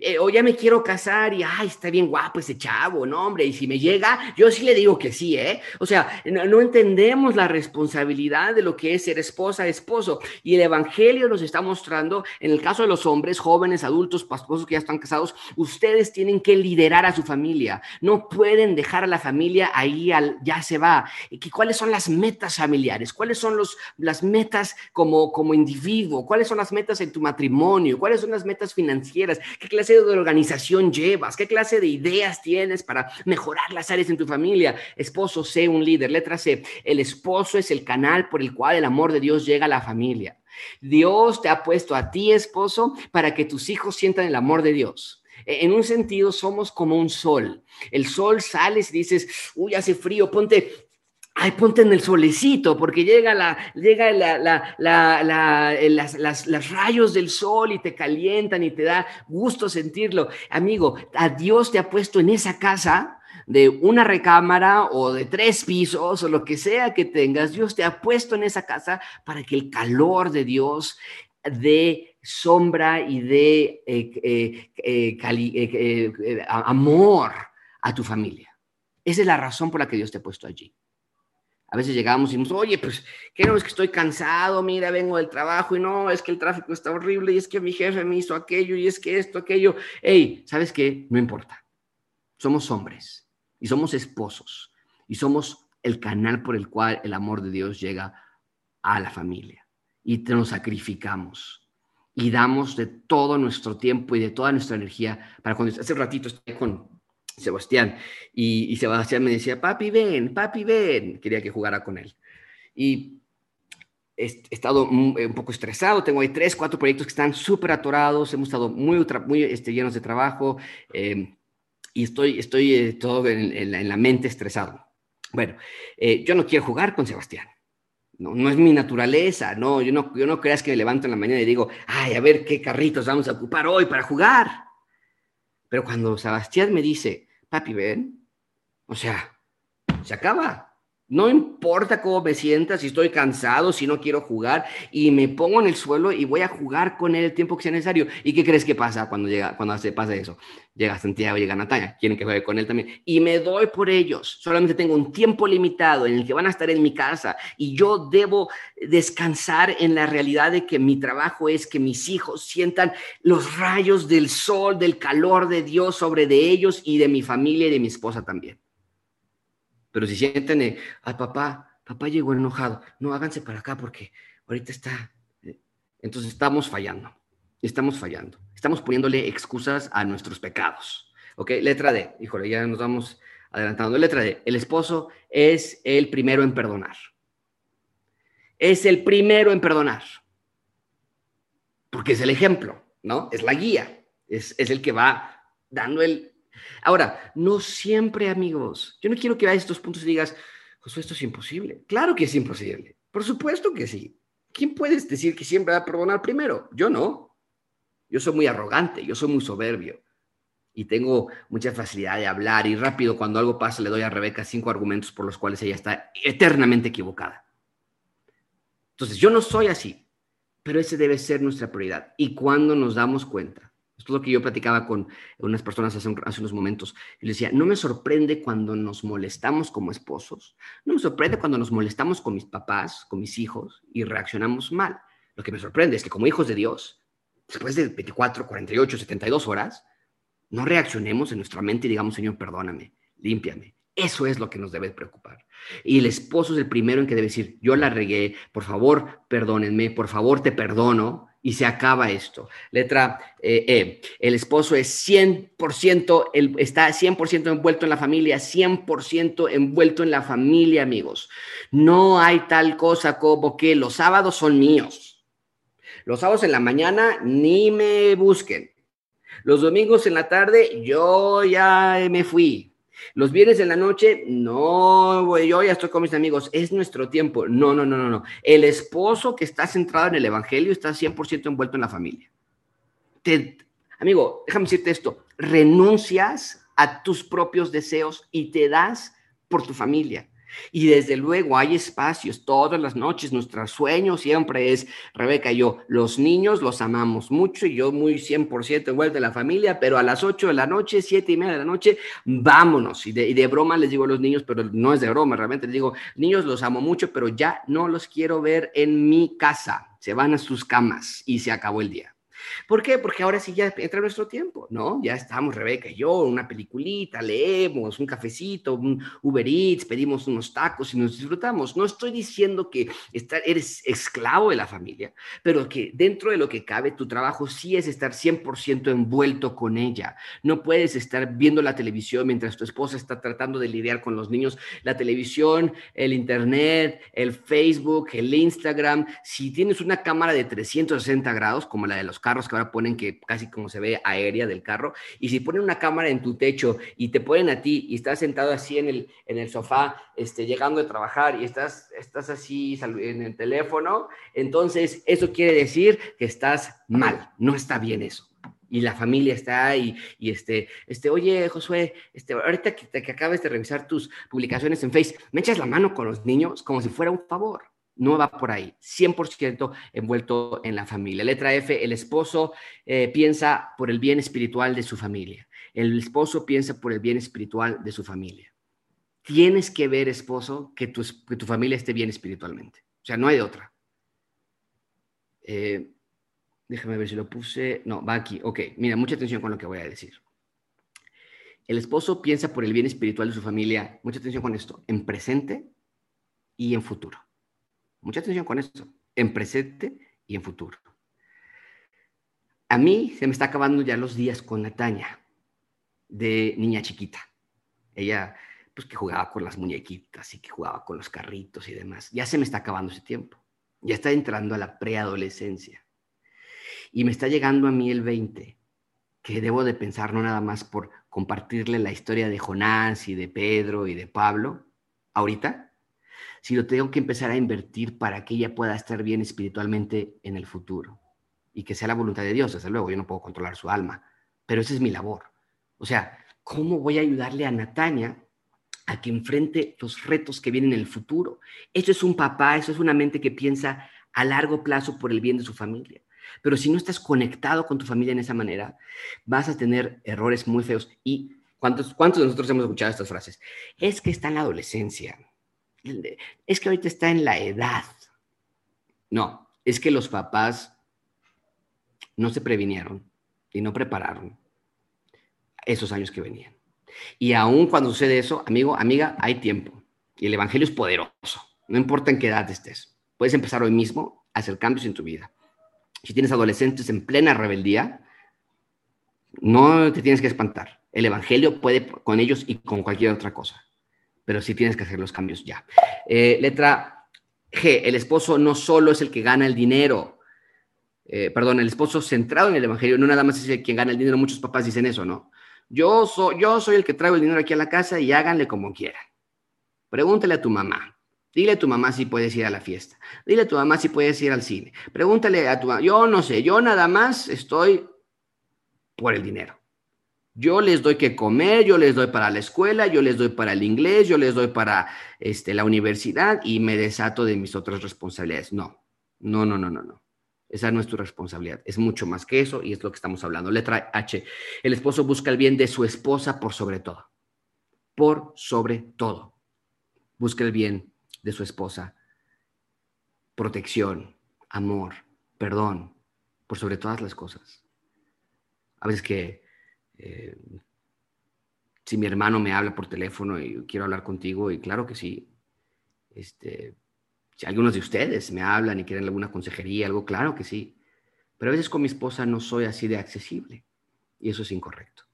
Eh, o ya me quiero casar y, ay, está bien guapo ese chavo, no, hombre, y si me llega, yo sí le digo que sí, ¿eh? O sea, no, entendemos la responsabilidad de lo que es ser esposa, esposo. Y el Evangelio nos está mostrando, en el caso de los hombres, jóvenes, adultos, pastosos que ya están casados, ustedes tienen que liderar a su familia. No pueden dejar a la familia ahí, al, ya se va. ¿Cuáles son las metas familiares? ¿Cuáles son los, las metas como, como individuo? ¿Cuáles son las metas en tu matrimonio? ¿Cuáles son las metas financieras? ¿Qué ¿Qué clase de organización llevas? ¿Qué clase de ideas tienes para mejorar las áreas en tu familia? Esposo, sé un líder. Letra C, el esposo es el canal por el cual el amor de Dios llega a la familia. Dios te ha puesto a ti, esposo, para que tus hijos sientan el amor de Dios. E, en un sentido, somos como un sol. El sol sales y dices, uy, hace frío, ponte ay, ponte en el solecito, porque llega la, llega la, la, la, las, las, rayos del sol y te calientan y te da gusto sentirlo. Amigo, a Dios te ha puesto en esa casa de una recámara o de tres pisos o lo que sea que tengas, Dios te ha puesto en esa casa para que el calor de Dios dé sombra y dé eh, eh, eh, amor a tu familia. Esa es la razón por la que Dios te ha puesto allí. A veces llegamos y decimos, oye, pues, ¿qué no es que estoy cansado? Mira, vengo del trabajo y no, es que el tráfico está horrible y es que mi jefe me hizo aquello y es que esto, aquello. Hey, ¿sabes qué? No importa. Somos hombres y somos esposos y somos el canal por el cual el amor de Dios llega a la familia y nos sacrificamos y damos de todo nuestro tiempo y de toda nuestra energía para cuando hace ratito estoy con Sebastián. Y, Sebastián me decía, papi, ven, papi, ven. Quería que jugara con él. Y he, estado un, poco estresado. Tengo ahí tres, cuatro proyectos que están súper atorados. Hemos estado muy, muy este, llenos de trabajo. Eh, y estoy, estoy eh, todo en, la, mente estresado. Bueno, eh, yo no quiero jugar con Sebastián. No, no, es mi naturaleza, no yo, no, yo no creas que me levanto en la mañana y digo, ay, a ver qué carritos vamos a ocupar hoy para jugar. Pero cuando Sebastián me dice, papi, ven. O sea, se acaba. No importa cómo me sienta, si estoy cansado, si no quiero jugar, y me pongo en el suelo y voy a jugar con él el tiempo que sea necesario. ¿Y qué crees que pasa cuando llega, cuando se pasa eso? Llega Santiago, llega Natalia, quieren que juegue con él también. Y me doy por ellos. Solamente tengo un tiempo limitado en el que van a estar en mi casa y yo debo descansar en la realidad de que mi trabajo es que mis hijos sientan los rayos del sol, del calor de Dios sobre de ellos y de mi familia y de mi esposa también. Pero si sienten, eh, ay papá, papá llegó enojado, no háganse para acá porque ahorita está. Eh, entonces estamos fallando, estamos fallando, estamos poniéndole excusas a nuestros pecados. ¿Ok? Letra D, híjole, ya nos vamos adelantando. Letra D, el esposo es el primero en perdonar. Es el primero en perdonar. Porque es el ejemplo, ¿no? Es la guía, es, es el que va dando el, Ahora, no siempre, amigos. Yo no quiero que vayas a estos puntos y digas, Josué, esto es imposible. Claro que es imposible. Por supuesto que sí. ¿Quién puedes decir que siempre va a perdonar primero? Yo no. Yo soy muy arrogante, yo soy muy soberbio y tengo mucha facilidad de hablar y rápido cuando algo pasa le doy a Rebeca cinco argumentos por los cuales ella está eternamente equivocada. Entonces, yo no soy así, pero ese debe ser nuestra prioridad. Y cuando nos damos cuenta esto es lo que yo platicaba con unas personas hace, unos momentos. Y les decía, no me sorprende cuando nos molestamos como esposos, no me sorprende cuando nos molestamos con mis papás, con mis hijos y reaccionamos mal. Lo que me sorprende es que como hijos de Dios, después de 24, 48, 72 horas, no reaccionemos en nuestra mente y digamos, Señor, perdóname, límpiame. Eso es lo que nos debe preocupar. Y el esposo es el primero en que debe decir, yo la regué, por favor, perdónenme, por favor, te perdono, y se acaba esto. Letra eh, E. El esposo es 100%, el, está 100% envuelto en la familia, 100% envuelto en la familia, amigos. No hay tal cosa como que los sábados son míos. Los sábados en la mañana ni me busquen. Los domingos en la tarde yo ya me fui. Los viernes en la noche, no, yo ya estoy con mis amigos, es nuestro tiempo. No, no, no, no, no. El esposo que está centrado en el Evangelio está 100% envuelto en la familia. amigo, déjame decirte esto, renuncias a tus propios deseos y te das por tu familia. Y desde luego hay espacios todas las noches. Nuestro sueño siempre es, Rebeca y yo, los niños los amamos mucho y yo muy 100% envuelta en la familia, pero a las 8 de la noche, 7 y media de la noche, vámonos. Y de, y de broma les digo a los niños, pero no es de broma, realmente les digo, niños los amo mucho, pero ya no los quiero ver en mi casa. Se van a sus camas y se acabó el día. ¿Por qué? Porque ahora sí ya entra nuestro tiempo, ¿no? Ya estamos, Rebeca y yo, una peliculita, leemos, un cafecito, un Uber Eats, pedimos unos tacos y nos disfrutamos. No estoy diciendo que estar, eres esclavo de la familia, pero que dentro de lo que cabe, tu trabajo sí es estar 100% envuelto con ella. No puedes estar viendo la televisión mientras tu esposa está tratando de lidiar con los niños. La televisión, el Internet, el Facebook, el Instagram. Si tienes una cámara de 360 grados, como la de los carros que ahora ponen que casi como se ve aérea del carro, y si ponen una cámara en tu techo y te ponen a ti y estás sentado así en el, en el sofá, este, llegando de trabajar y estás, estás así en el teléfono, entonces eso quiere decir que estás mal, no está bien eso y la familia está ahí y este, este, oye, Josué, este, ahorita que, que acabes de revisar tus publicaciones en Facebook, ¿me echas la mano con los niños como si fuera un favor? No va por ahí, 100% envuelto en la familia. Letra F, el esposo eh, piensa por el bien espiritual de su familia. El esposo piensa por el bien espiritual de su familia. Tienes que ver, esposo, que tu, que tu familia esté bien espiritualmente. O sea, no hay otra. Eh, Déjame ver si lo puse. No, va aquí. Ok, mira, mucha atención con lo que voy a decir. El esposo piensa por el bien espiritual de su familia, mucha atención con esto, en presente y en futuro. Mucha atención con esto, en presente y en futuro. A mí se me está acabando ya los días con Nataña, de niña chiquita. Ella, pues que jugaba con las muñequitas y que jugaba con los carritos y demás. Ya se me está acabando ese tiempo. Ya está entrando a la preadolescencia. Y me está llegando a mí el 20, que debo de pensar no nada más por compartirle la historia de Jonás y de Pedro y de Pablo ahorita, sino tengo que empezar a invertir para que ella pueda estar bien espiritualmente en el futuro y que sea la voluntad de Dios. Desde luego, yo no puedo controlar su alma, pero esa es mi labor. O sea, ¿cómo voy a ayudarle a Natalia a que enfrente los retos que vienen en el futuro? Eso es un papá, eso es una mente que piensa a largo plazo por el bien de su familia. Pero si no estás conectado con tu familia en esa manera, vas a tener errores muy feos. ¿Y cuántos, cuántos de nosotros hemos escuchado estas frases? Es que está en la adolescencia. Es que ahorita está en la edad. No, es que los papás no se previnieron y no prepararon esos años que venían. Y aún cuando sucede eso, amigo, amiga, hay tiempo. Y el Evangelio es poderoso. No importa en qué edad estés. Puedes empezar hoy mismo a hacer cambios en tu vida si tienes adolescentes en plena rebeldía, no te tienes que espantar. El Evangelio puede con ellos y con cualquier otra cosa, pero sí tienes que hacer los cambios ya. Eh, letra G, el esposo no solo es el que gana el dinero, eh, perdón, el esposo centrado en el Evangelio, no nada más es el quien gana el dinero, muchos papás dicen eso, ¿no? Yo, soy yo soy el que traigo el dinero aquí a la casa y háganle como quieran. Pregúntale a tu mamá, Dile a tu mamá si puedes ir a la fiesta. Dile a tu mamá si puedes ir al cine. Pregúntale a tu mamá. Yo no sé, yo nada más estoy por el dinero. Yo les doy que comer, yo les doy para la escuela, yo les doy para el inglés, yo les doy para este, la universidad y me desato de mis otras responsabilidades. No, no, no, no, no, no. Esa no es tu responsabilidad. Es mucho más que eso y es lo que estamos hablando. Letra H. El esposo busca el bien de su esposa por sobre todo. Por sobre todo. Busca el bien de su esposa. Protección, amor, perdón, por sobre todas las cosas. A veces que eh, si mi hermano me habla por teléfono y quiero hablar contigo, y claro que sí, este, si algunos de ustedes me hablan y quieren alguna consejería, algo, claro que sí. Pero a veces con mi esposa no soy así de accesible y eso es incorrecto.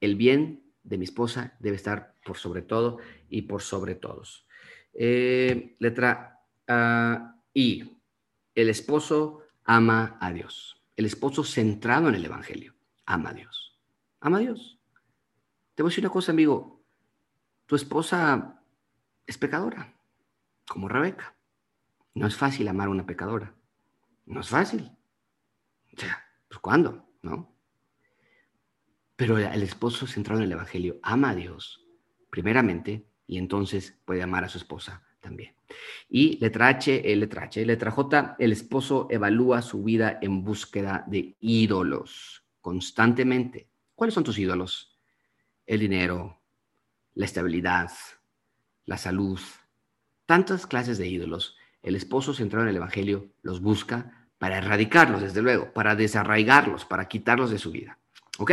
El bien de mi esposa debe estar por sobre todo y por sobre todos. Eh, letra I. El esposo ama a Dios. El esposo centrado en el Evangelio. Ama a Dios. Ama a Dios. Te voy a decir una cosa, amigo. Tu esposa es pecadora, como Rebeca. No es fácil amar a una pecadora. No es fácil. O sea, pues ¿cuándo? ¿No? Pero el esposo centrado en el Evangelio ama a Dios, primeramente, y entonces puede amar a su esposa también. Y letra H, eh, letra H, letra J, el esposo evalúa su vida en búsqueda de ídolos constantemente. ¿Cuáles son tus ídolos? El dinero, la estabilidad, la salud, tantas clases de ídolos. El esposo centrado en el Evangelio los busca para erradicarlos, desde luego, para desarraigarlos, para quitarlos de su vida. ¿Ok?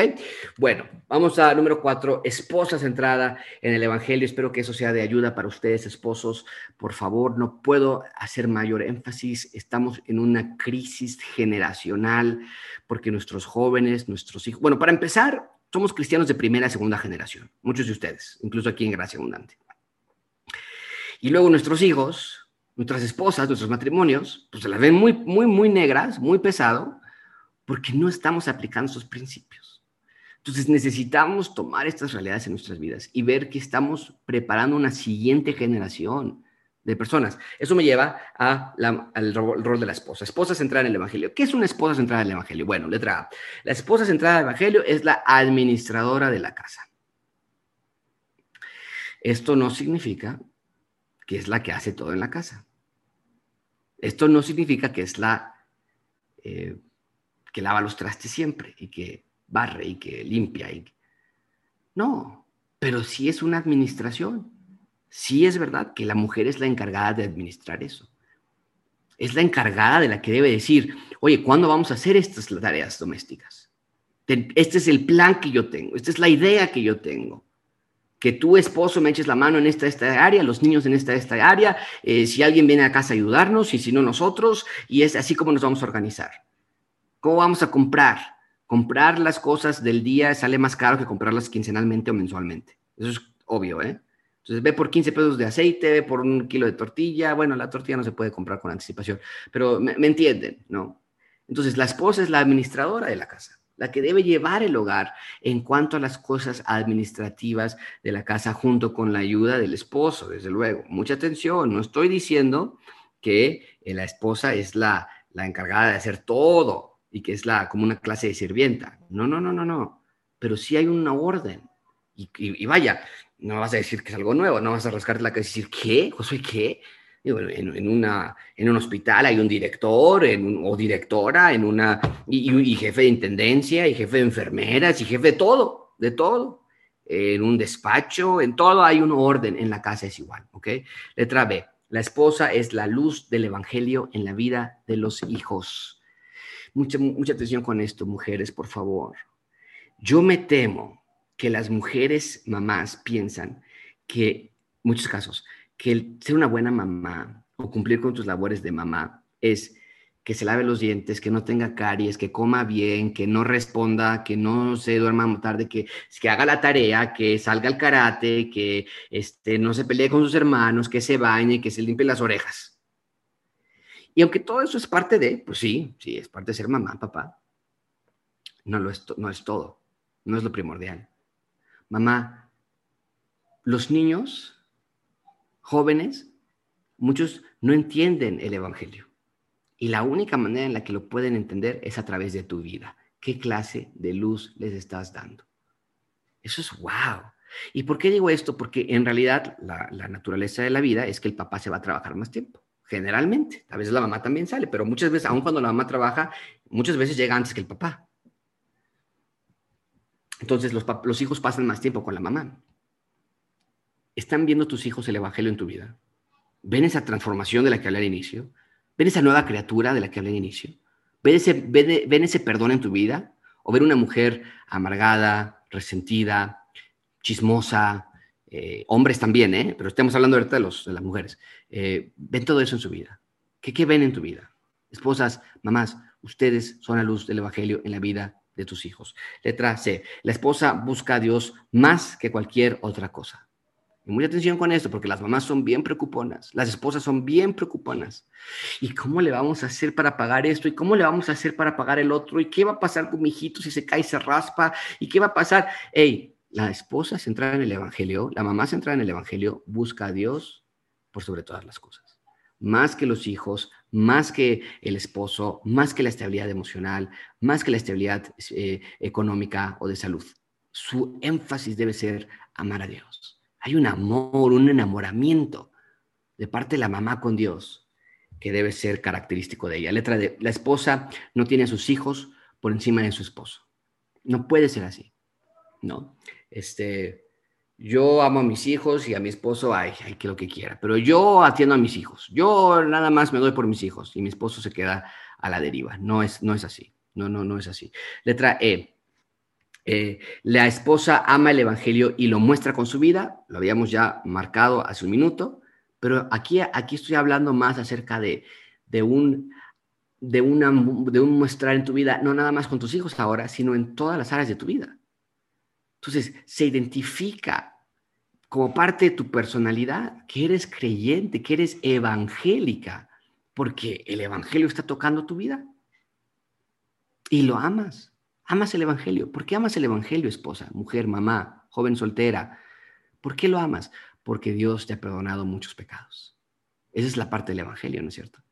Bueno, vamos a número cuatro, esposa centrada en el Evangelio. Espero que eso sea de ayuda para ustedes, esposos. Por favor, no puedo hacer mayor énfasis. Estamos en una crisis generacional porque nuestros jóvenes, nuestros hijos, bueno, para empezar, somos cristianos de primera y segunda generación, muchos de ustedes, incluso aquí en Gracia Abundante. Y luego nuestros hijos, nuestras esposas, nuestros matrimonios, pues se las ven muy, muy, muy negras, muy pesado, porque no estamos aplicando esos principios. Entonces necesitamos tomar estas realidades en nuestras vidas y ver que estamos preparando una siguiente generación de personas. Eso me lleva a al rol de la esposa. Esposa centrada en el Evangelio. ¿Qué es una esposa centrada en el Evangelio? Bueno, letra A. La esposa centrada en el Evangelio es la administradora de la casa. Esto no significa que es la que hace todo en la casa. Esto no significa que es la eh, que lava los trastes siempre y que barre y que limpia. Y... No, pero sí es una administración sí es verdad que la mujer es la encargada de administrar eso. Es la encargada de la que debe decir, oye, ¿cuándo vamos a hacer estas tareas domésticas? Este es el plan que yo tengo, esta es la idea que yo tengo. Que tu esposo me eches la mano en esta, esta área, los niños en esta, esta área, eh, si alguien viene a casa a ayudarnos y si no nosotros, y es así como nos vamos a organizar. ¿Cómo vamos a comprar? Comprar las cosas del día sale más caro que comprarlas quincenalmente o mensualmente. Eso es obvio, ¿eh? Entonces ve por 15 pesos de aceite, ve por un kilo de tortilla. Bueno, la tortilla no se puede comprar con anticipación, pero me, entienden, ¿no? Entonces la esposa es la administradora de la casa, la que debe llevar el hogar en cuanto a las cosas administrativas de la casa junto con la ayuda del esposo, desde luego. Mucha atención, no estoy diciendo que eh, la esposa es la, la encargada de hacer todo y que es la como una clase de sirvienta. No, no, no, no, no. Pero sí hay una orden. Y, y, y, vaya, no vas a decir que es algo nuevo, no vas a rascarte la cabeza y decir, ¿qué? ¿Josué qué? en, una, en un hospital hay un director en o directora, en una, y, jefe de intendencia, y jefe de enfermeras, y jefe de todo, de todo. En un despacho, en todo hay un orden, en la casa es igual, ¿ok? Letra B, la esposa es la luz del evangelio en la vida de los hijos. Mucha, mucha atención con esto, mujeres, por favor. Yo me temo que las mujeres mamás piensan que, muchos casos, que el ser una buena mamá o cumplir con tus labores de mamá es que se lave los dientes, que no tenga caries, que coma bien, que no responda, que no se duerma tarde, que, que haga la tarea, que salga al karate, que este, no se pelee con sus hermanos, que se bañe, que se limpie las orejas. Y aunque todo eso es parte de, pues sí, sí, es parte de ser mamá, papá, no, lo es, no es todo, no es lo primordial mamá, los niños jóvenes, muchos no entienden el Evangelio. Y la única manera en la que lo pueden entender es a través de tu vida. ¿Qué clase de luz les estás dando? Eso es wow. ¿Y por qué digo esto? Porque en realidad la, naturaleza de la vida es que el papá se va a trabajar más tiempo. Generalmente, a veces la mamá también sale, pero muchas veces, aun cuando la mamá trabaja, muchas veces llega antes que el papá. Entonces los, hijos pasan más tiempo con la mamá. ¿Están viendo tus hijos el Evangelio en tu vida? ¿Ven esa transformación de la que hablé al inicio? ¿Ven esa nueva criatura de la que hablé al inicio? ¿Ven ese, perdón en tu vida? ¿O ver una mujer amargada, resentida, chismosa? Eh, hombres también, ¿eh? pero estamos hablando ahorita de las mujeres. Eh, ¿Ven todo eso en su vida? ¿Qué, ¿Qué ven en tu vida? Esposas, mamás, ustedes son la luz del Evangelio en la vida de tus hijos. Letra C. La esposa busca a Dios más que cualquier otra cosa. Y mucha atención con esto, porque las mamás son bien preocuponas, las esposas son bien preocuponas. ¿Y cómo le vamos a hacer para pagar esto? ¿Y cómo le vamos a hacer para pagar el otro? ¿Y qué va a pasar con mi hijito si se cae y se raspa? ¿Y qué va a pasar? Hey, la esposa centrada en el Evangelio, la mamá centrada en el Evangelio, busca a Dios por sobre todas las cosas. Más que los hijos, más que el esposo, más que la estabilidad emocional, más que la estabilidad eh, económica o de salud. Su énfasis debe ser amar a Dios. Hay un amor, un enamoramiento de parte de la mamá con Dios que debe ser característico de ella. Letra de la esposa no tiene a sus hijos por encima de su esposo. No puede ser así. No. Este, yo amo a mis hijos y a mi esposo, ay, ay, que lo que quiera, pero yo atiendo a mis hijos. Yo nada más me doy por mis hijos y mi esposo se queda a la deriva. No es, no es así. No, no, no es así. Letra E. Eh, la esposa ama el Evangelio y lo muestra con su vida. Lo habíamos ya marcado hace un minuto, pero aquí, aquí estoy hablando más acerca de, de un de, de un mostrar en tu vida, no nada más con tus hijos ahora, sino en todas las áreas de tu vida. Entonces, se identifica como parte de tu personalidad que eres creyente, que eres evangélica, porque el evangelio está tocando tu vida. Y lo amas. Amas el evangelio. ¿Por qué amas el evangelio, esposa, mujer, mamá, joven soltera? ¿Por qué lo amas? Porque Dios te ha perdonado muchos pecados. Esa es la parte del evangelio, ¿no es cierto?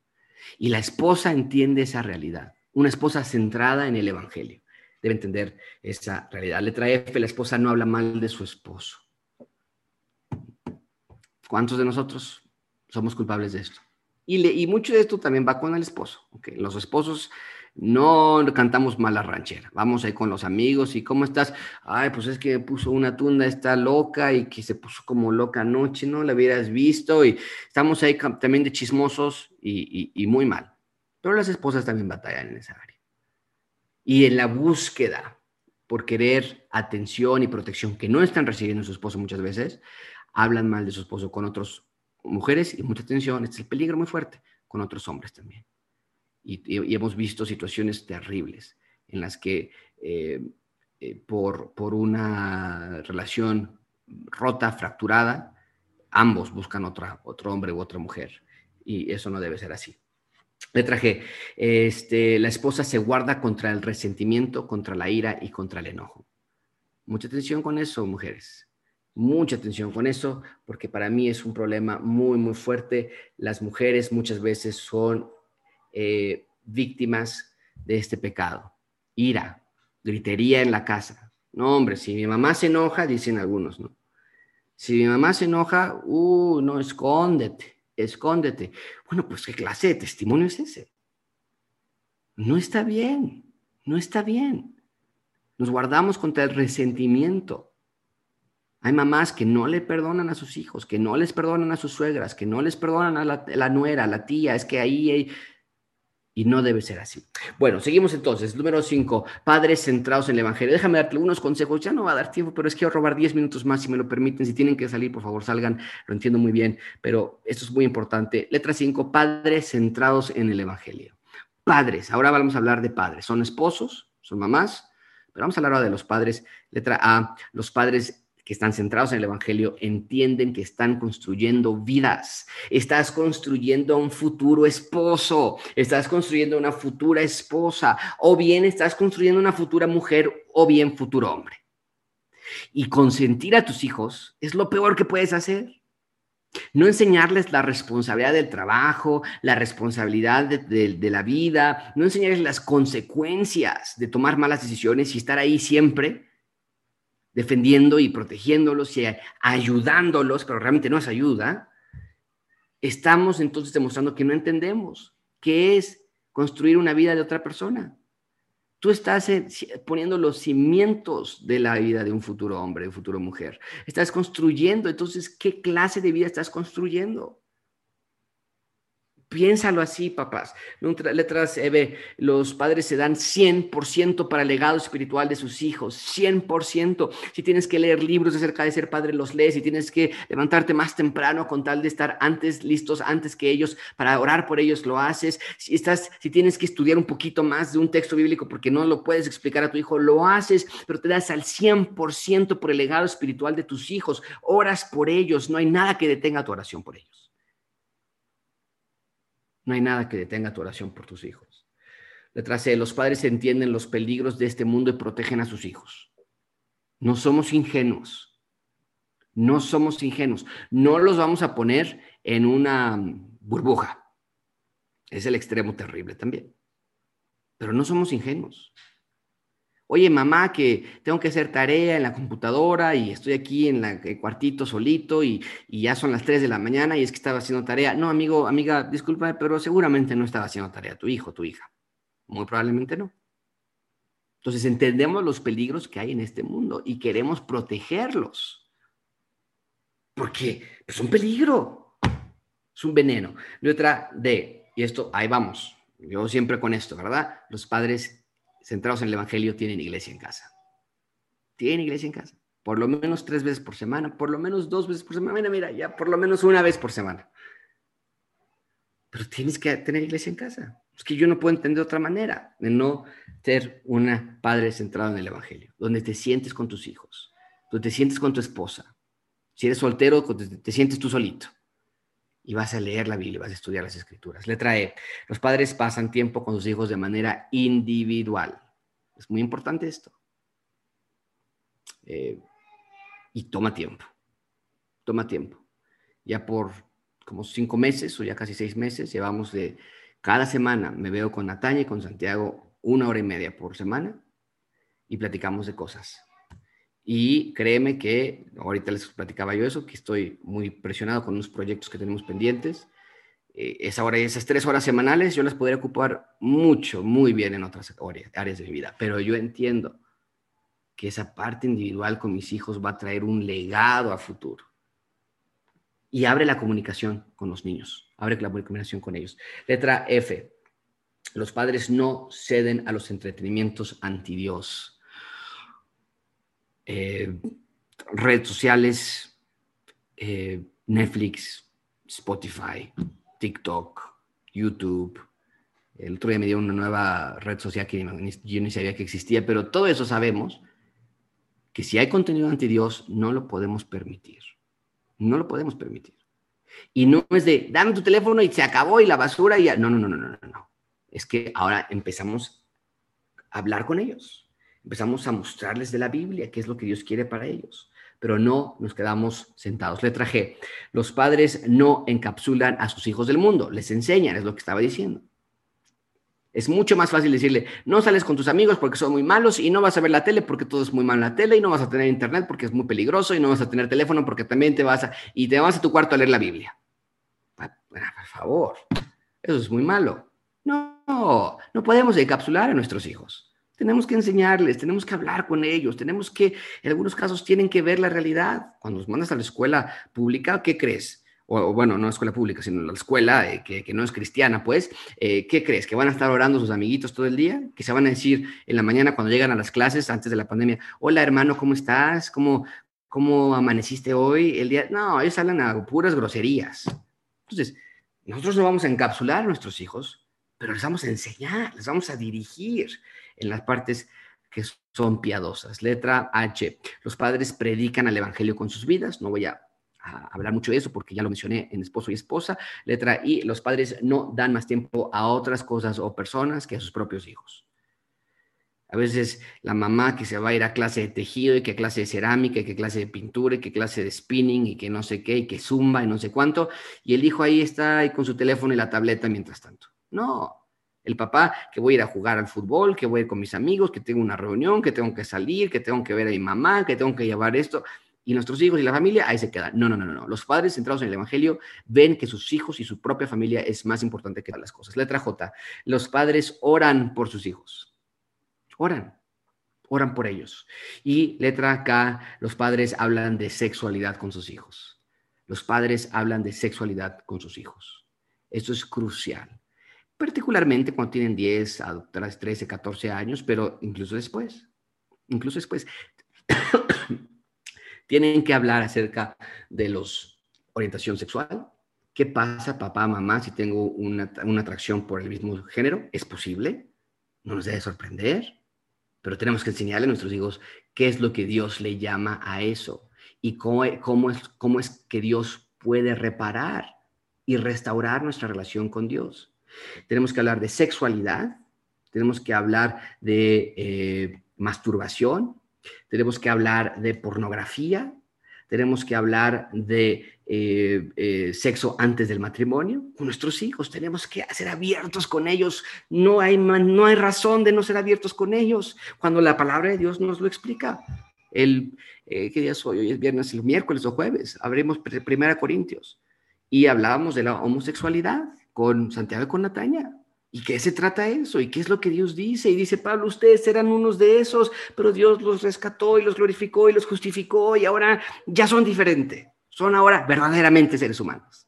Y la esposa entiende esa realidad. Una esposa centrada en el evangelio debe entender esa realidad. Letra F, la esposa no habla mal de su esposo. ¿Cuántos de nosotros somos culpables de esto? Y, mucho de esto también va con el esposo. Los esposos no cantamos mala ranchera. Vamos ahí con los amigos y ¿cómo estás? Ay, pues es que puso una tunda, está loca y que se puso como loca anoche, ¿no? La hubieras visto y estamos ahí también de chismosos y, y muy mal. Pero las esposas también batallan en esa área y en la búsqueda por querer atención y protección que no están recibiendo su esposo muchas veces, hablan mal de su esposo con otras mujeres y mucha atención, este es el peligro muy fuerte, con otros hombres también. Y, hemos visto situaciones terribles en las que eh, eh, por, por una relación rota, fracturada, ambos buscan otra, otro hombre u otra mujer. Y eso no debe ser así. Le traje, este, la esposa se guarda contra el resentimiento, contra la ira y contra el enojo. Mucha atención con eso, mujeres. Mucha atención con eso, porque para mí es un problema muy, muy fuerte. Las mujeres muchas veces son eh, víctimas de este pecado. Ira, gritería en la casa. No, hombre, si mi mamá se enoja, dicen algunos, ¿no? Si mi mamá se enoja, uh, no, escóndete escóndete. Bueno, pues ¿qué clase de testimonio es ese? No está bien, no está bien. Nos guardamos contra el resentimiento. Hay mamás que no le perdonan a sus hijos, que no les perdonan a sus suegras, que no les perdonan a la, nuera, a la tía. Es que ahí hay, y no debe ser así. Bueno, seguimos entonces. Número 5, padres centrados en el Evangelio. Déjame darte algunos consejos. Ya no va a dar tiempo, pero es que quiero robar 10 minutos más si me lo permiten. Si tienen que salir, por favor, salgan. Lo entiendo muy bien, pero esto es muy importante. Letra 5, padres centrados en el Evangelio. Padres, ahora vamos a hablar de padres. Son esposos, son mamás, pero vamos a hablar ahora de los padres. Letra A, los padres que están centrados en el Evangelio entienden que están construyendo vidas. Estás construyendo un futuro esposo, estás construyendo una futura esposa, o bien estás construyendo una futura mujer, o bien futuro hombre. Y consentir a tus hijos es lo peor que puedes hacer. No enseñarles la responsabilidad del trabajo, la responsabilidad de, la vida, no enseñarles las consecuencias de tomar malas decisiones y estar ahí siempre defendiendo y protegiéndolos y ayudándolos, pero realmente no es ayuda, estamos entonces demostrando que no entendemos qué es construir una vida de otra persona. Tú estás eh, poniendo los cimientos de la vida de un futuro hombre, de un futuro mujer. Estás construyendo, entonces, ¿qué clase de vida estás construyendo? Piénsalo así, papás. Letras EB, los padres se dan 100% para el legado espiritual de sus hijos, 100%. Si tienes que leer libros acerca de ser padre, los lees. Si tienes que levantarte más temprano con tal de estar antes, listos antes que ellos, para orar por ellos, lo haces. Si, estás, si tienes que estudiar un poquito más de un texto bíblico porque no lo puedes explicar a tu hijo, lo haces, pero te das al 100% por el legado espiritual de tus hijos. Oras por ellos, no hay nada que detenga tu oración por ellos. No hay nada que detenga tu oración por tus hijos. Letra C, los padres entienden los peligros de este mundo y protegen a sus hijos. No somos ingenuos. No somos ingenuos. No los vamos a poner en una burbuja. Es el extremo terrible también. Pero no somos ingenuos. Oye, mamá, que tengo que hacer tarea en la computadora y estoy aquí en el cuartito solito y, ya son las 3 de la mañana y es que estaba haciendo tarea. No, amigo, amiga, discúlpame, pero seguramente no estaba haciendo tarea tu hijo, tu hija. Muy probablemente no. Entonces entendemos los peligros que hay en este mundo y queremos protegerlos. porque es un peligro, es un veneno. Letra D, y esto, ahí vamos, yo siempre con esto, ¿verdad? Los padres centrados en el Evangelio tienen iglesia en casa. Tienen iglesia en casa. Por lo menos tres veces por semana, por lo menos dos veces por semana. Mira, mira, ya por lo menos una vez por semana. Pero tienes que tener iglesia en casa. Es que yo no puedo entender otra manera de no ser una padre centrado en el Evangelio, donde te sientes con tus hijos, donde te sientes con tu esposa. Si eres soltero, te sientes tú solito. Y vas a leer la Biblia, vas a estudiar las escrituras. Letra E. Los padres pasan tiempo con sus hijos de manera individual. Es muy importante esto. Eh, y toma tiempo. Toma tiempo. Ya por como cinco meses o ya casi seis meses, llevamos de cada semana, me veo con Natalia y con Santiago una hora y media por semana y platicamos de cosas. Y créeme que, ahorita les platicaba yo eso, que estoy muy presionado con unos proyectos que tenemos pendientes. Eh, esa hora, esas tres horas semanales yo las podría ocupar mucho, muy bien en otras áreas de mi vida, pero yo entiendo que esa parte individual con mis hijos va a traer un legado a futuro. Y abre la comunicación con los niños, abre la comunicación con ellos. Letra F. Los padres no ceden a los entretenimientos anti Dios. Eh, redes sociales, eh, Netflix, Spotify, TikTok, YouTube. El otro día me dio una nueva red social que yo ni sabía que existía, pero todo eso sabemos que si hay contenido anti Dios, no lo podemos permitir. No lo podemos permitir. Y no es de, dame tu teléfono y se acabó y la basura y ya. No, no, no, no, no, no. Es que ahora empezamos a hablar con ellos. Empezamos a mostrarles de la Biblia qué es lo que Dios quiere para ellos. Pero no nos quedamos sentados. Letra G. Los padres no encapsulan a sus hijos del mundo. Les enseñan, es lo que estaba diciendo. Es mucho más fácil decirle, no sales con tus amigos porque son muy malos y no vas a ver la tele porque todo es muy malo en la tele y no vas a tener internet porque es muy peligroso y no vas a tener teléfono porque también te vas a... y te vas a tu cuarto a leer la Biblia. Ah, por favor, eso es muy malo. No, no podemos encapsular a nuestros hijos. Tenemos que enseñarles, tenemos que hablar con ellos, tenemos que, en algunos casos, tienen que ver la realidad. Cuando los mandas a la escuela pública, ¿qué crees? o, bueno, no escuela pública, sino la escuela eh, que, no es cristiana, pues, eh, ¿qué crees? ¿Que van a estar orando sus amiguitos todo el día? ¿Que se van a decir en la mañana cuando llegan a las clases antes de la pandemia, hola hermano, ¿cómo estás? ¿Cómo, cómo amaneciste hoy? El día... No, ellos hablan a puras groserías. Entonces, nosotros no vamos a encapsular a nuestros hijos, pero les vamos a enseñar, les vamos a dirigir en las partes que son piadosas. Letra H. Los padres predican al Evangelio con sus vidas. No voy a hablar mucho de eso porque ya lo mencioné en esposo y esposa. Letra I, los padres no dan más tiempo a otras cosas o personas que a sus propios hijos. A veces la mamá que se va a ir a clase de tejido y que clase de cerámica y que clase de pintura y que clase de spinning y que no sé qué y que zumba y no sé cuánto, y el hijo ahí está ahí con su teléfono y la tableta mientras tanto. No, el papá que voy a ir a jugar al fútbol, que voy a ir con mis amigos, que tengo una reunión, que tengo que salir, que tengo que ver a mi mamá, que tengo que llevar esto y nuestros hijos y la familia, ahí se quedan. No, no, no, no. Los padres centrados en el Evangelio ven que sus hijos y su propia familia es más importante que las cosas. Letra J. Los padres oran por sus hijos. Oran. Oran por ellos. Y letra K. Los padres hablan de sexualidad con sus hijos. Los padres hablan de sexualidad con sus hijos. Esto es crucial. Particularmente cuando tienen 10, 13, 14 años, pero incluso después. Incluso después tienen que hablar acerca de los orientación sexual. ¿Qué pasa, papá, mamá, si tengo una, atracción por el mismo género? ¿Es posible? No nos debe sorprender, pero tenemos que enseñarle a nuestros hijos qué es lo que Dios le llama a eso y cómo, cómo, es, cómo es que Dios puede reparar y restaurar nuestra relación con Dios. Tenemos que hablar de sexualidad, tenemos que hablar de eh, masturbación, tenemos que hablar de pornografía, tenemos que hablar de eh, eh, sexo antes del matrimonio. Con nuestros hijos, tenemos que ser abiertos con ellos, no hay, no hay razón de no ser abiertos con ellos. Cuando la palabra de Dios nos lo explica. El, eh, ¿Qué día es hoy? Hoy es viernes, el miércoles o jueves, abrimos Primera Corintios. Y hablábamos de la homosexualidad con Santiago con Nataña. ¿Y qué se trata eso? ¿Y qué es lo que Dios dice? Y dice Pablo, ustedes eran unos de esos, pero Dios los rescató y los glorificó y los justificó y ahora ya son diferentes. son ahora verdaderamente seres humanos.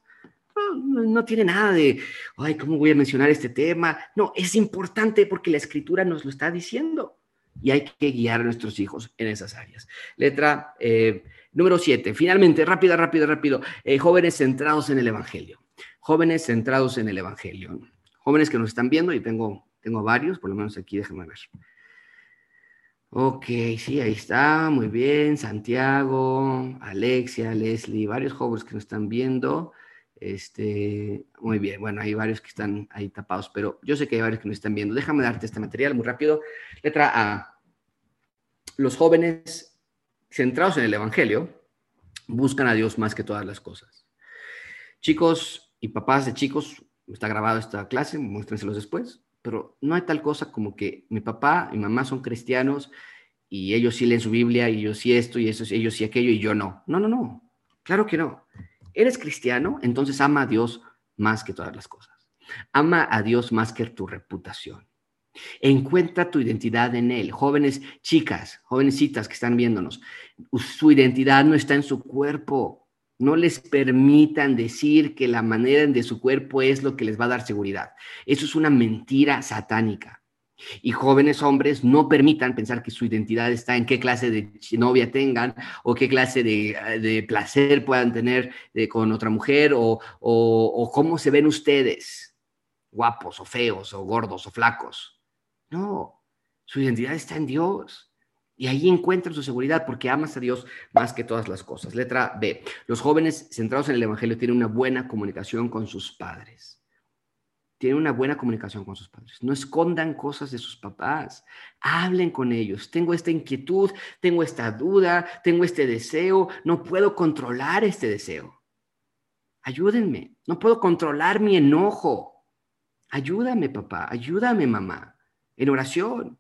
No, tiene nada de, ay, ¿cómo voy a mencionar este tema? No, es importante porque la escritura nos lo está diciendo y hay que guiar a nuestros hijos en esas áreas. Letra eh, número siete, finalmente, rápido, rápido, rápido, eh, jóvenes centrados en el Evangelio. Jóvenes centrados en el Evangelio. Jóvenes que nos están viendo, y tengo, tengo varios, por lo menos aquí, déjenme ver. Ok, sí, ahí está, muy bien. Santiago, Alexia, Leslie, varios jóvenes que nos están viendo. Este, muy bien, bueno, hay varios que están ahí tapados, pero yo sé que hay varios que nos están viendo. Déjame darte este material muy rápido. Letra A. Los jóvenes centrados en el Evangelio buscan a Dios más que todas las cosas. Chicos y papás de chicos, está grabado esta clase, muéstrenselos después, pero no hay tal cosa como que mi papá y mamá son cristianos y ellos sí leen su Biblia y yo sí esto y eso, ellos sí aquello y yo no. No, no, no. Claro que no. ¿Eres cristiano? Entonces ama a Dios más que todas las cosas. Ama a Dios más que tu reputación. Encuentra tu identidad en Él. Jóvenes chicas, jovencitas que están viéndonos, su identidad no está en su cuerpo. No les permitan decir que la manera de su cuerpo es lo que les va a dar seguridad. Eso es una mentira satánica. Y jóvenes hombres no permitan pensar que su identidad está en qué clase de novia tengan o qué clase de, placer puedan tener con otra mujer o, o cómo se ven ustedes, guapos o feos o gordos o flacos. No, su identidad está en Dios. Y ahí encuentran su seguridad porque amas a Dios más que todas las cosas. Letra B. Los jóvenes centrados en el Evangelio tienen una buena comunicación con sus padres tienen una buena comunicación con sus padres. No escondan cosas de sus papás. Hablen con ellos. Tengo esta inquietud, tengo esta duda, tengo este deseo. No puedo controlar este deseo. Ayúdenme. No puedo controlar mi enojo. Ayúdame, papá. Ayúdame, mamá. En oración.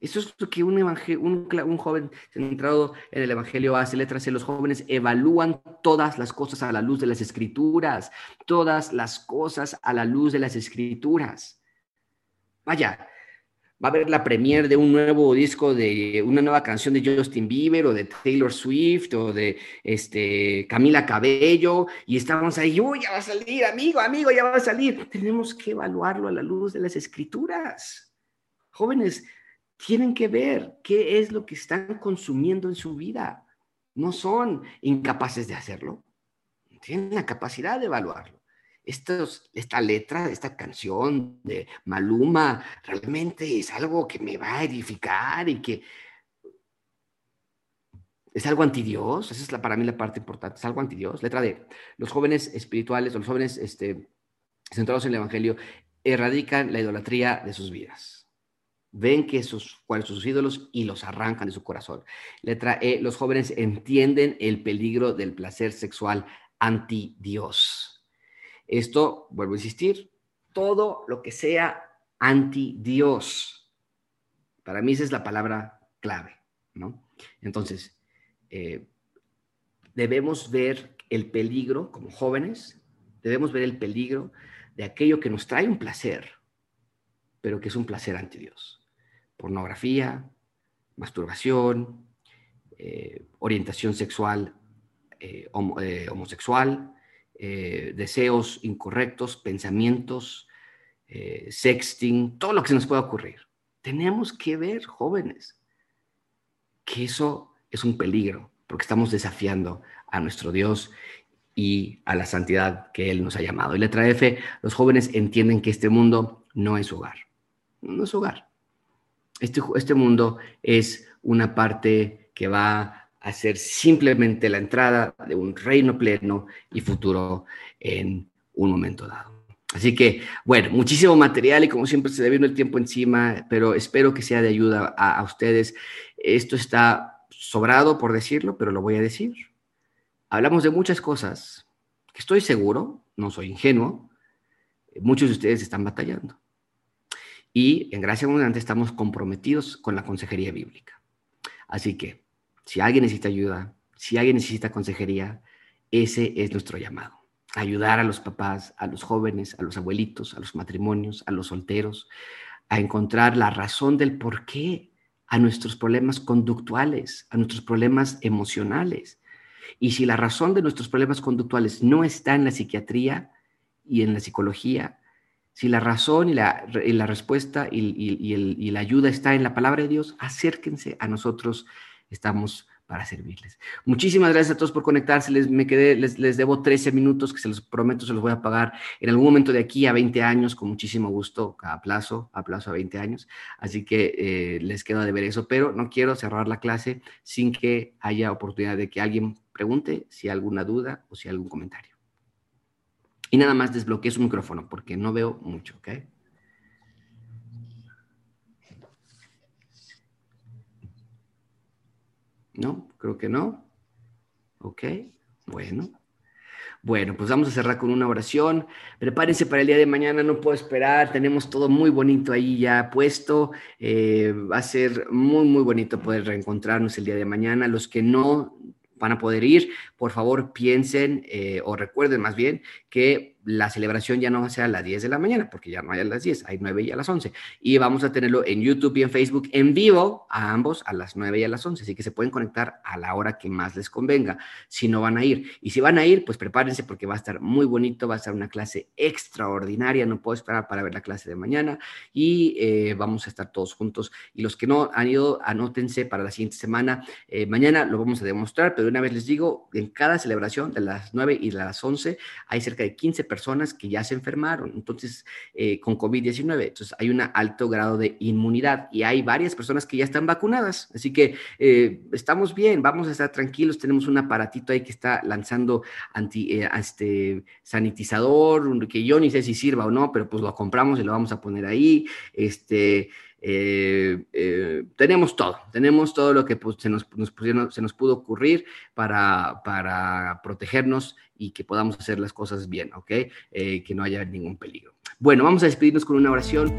Eso es lo que un, un, joven centrado en el Evangelio hace. Letras C, los jóvenes evalúan todas las cosas a la luz de las escrituras. Todas las cosas a la luz de las escrituras. Vaya, va a haber la premier de un nuevo disco de una nueva canción de Justin Bieber o de Taylor Swift o de este Camila Cabello y estamos ahí, uy, ya va a salir, amigo, amigo, ya va a salir. Tenemos que evaluarlo a la luz de las escrituras. Jóvenes, tienen que ver qué es lo que están consumiendo en su vida. No son incapaces de hacerlo. Tienen la capacidad de evaluarlo. esta letra, esta canción de Maluma, realmente es algo que me va a edificar y que es algo anti Dios. Esa es para mí la parte importante. Es algo anti Dios. Letra D. Los jóvenes espirituales o los jóvenes este, centrados en el Evangelio erradican la idolatría de sus vidas ven que sus, cuáles son sus ídolos y los arrancan de su corazón. Letra E, los jóvenes entienden el peligro del placer sexual anti Dios. Esto, vuelvo a insistir, todo lo que sea anti Dios. Para mí esa es la palabra clave, ¿no? Entonces, eh, debemos ver el peligro como jóvenes, debemos ver el peligro de aquello que nos trae un placer, pero que es un placer ante Dios pornografía, masturbación, eh, orientación sexual eh, eh, homosexual, deseos incorrectos, pensamientos, sexting, todo lo que se nos pueda ocurrir. Tenemos que ver, jóvenes, que eso es un peligro, porque estamos desafiando a nuestro Dios y a la santidad que Él nos ha llamado. Y letra F, los jóvenes entienden que este mundo no es hogar. No es hogar. Este, este, mundo es una parte que va a ser simplemente la entrada de un reino pleno y futuro en un momento dado. Así que, bueno, muchísimo material y como siempre se le vino el tiempo encima, pero espero que sea de ayuda a, a ustedes. Esto está sobrado, por decirlo, pero lo voy a decir. Hablamos de muchas cosas que estoy seguro, no soy ingenuo, muchos de ustedes están batallando y en Gracia Abundante estamos comprometidos con la consejería bíblica. Así que, si alguien necesita ayuda, si alguien necesita consejería, ese es nuestro llamado. Ayudar a los papás, a los jóvenes, a los abuelitos, a los matrimonios, a los solteros, a encontrar la razón del por qué a nuestros problemas conductuales, a nuestros problemas emocionales. Y si la razón de nuestros problemas conductuales no está en la psiquiatría y en la psicología, si la razón y la, respuesta y, la ayuda está en la palabra de Dios, acérquense a nosotros, estamos para servirles. Muchísimas gracias a todos por conectarse. Les, me quedé, les, les, debo 13 minutos que se los prometo, se los voy a pagar en algún momento de aquí a 20 años, con muchísimo gusto, a plazo, a plazo a 20 años. Así que eh, les quedo de ver eso, pero no quiero cerrar la clase sin que haya oportunidad de que alguien pregunte si hay alguna duda o si hay algún comentario. Y nada más desbloqueé su micrófono porque no veo mucho, ¿ok? ¿No? Creo que no. Ok, bueno. Bueno, pues vamos a cerrar con una oración. Prepárense para el día de mañana, no puedo esperar. Tenemos todo muy bonito ahí ya puesto. Eh, va a ser muy, muy bonito poder reencontrarnos el día de mañana. Los que no van a poder ir, por favor piensen eh, o recuerden más bien que la celebración ya no va a ser a las 10 de la mañana, porque ya no hay a las 10, hay 9 y a las 11. Y vamos a tenerlo en YouTube y en Facebook en vivo, a ambos a las 9 y a las 11. Así que se pueden conectar a la hora que más les convenga, si no van a ir. Y si van a ir, pues prepárense porque va a estar muy bonito, va a estar una clase extraordinaria. No puedo esperar para ver la clase de mañana y eh, vamos a estar todos juntos. Y los que no han ido, anótense para la siguiente semana. Eh, mañana lo vamos a demostrar, pero una vez les digo, en cada celebración de las 9 y las 11 hay cerca de 15 personas que ya se enfermaron, entonces, eh, con COVID-19. Entonces, hay un alto grado de inmunidad y hay varias personas que ya están vacunadas. Así que eh, estamos bien, vamos a estar tranquilos. Tenemos un aparatito ahí que está lanzando anti, eh, este sanitizador, que yo ni sé si sirva o no, pero pues lo compramos y lo vamos a poner ahí. Este. Tenemos todo, tenemos todo lo que se, nos, se nos pudo ocurrir para, para protegernos y que podamos hacer las cosas bien, ¿ok? Eh, que no haya ningún peligro. Bueno, vamos a despedirnos con una oración.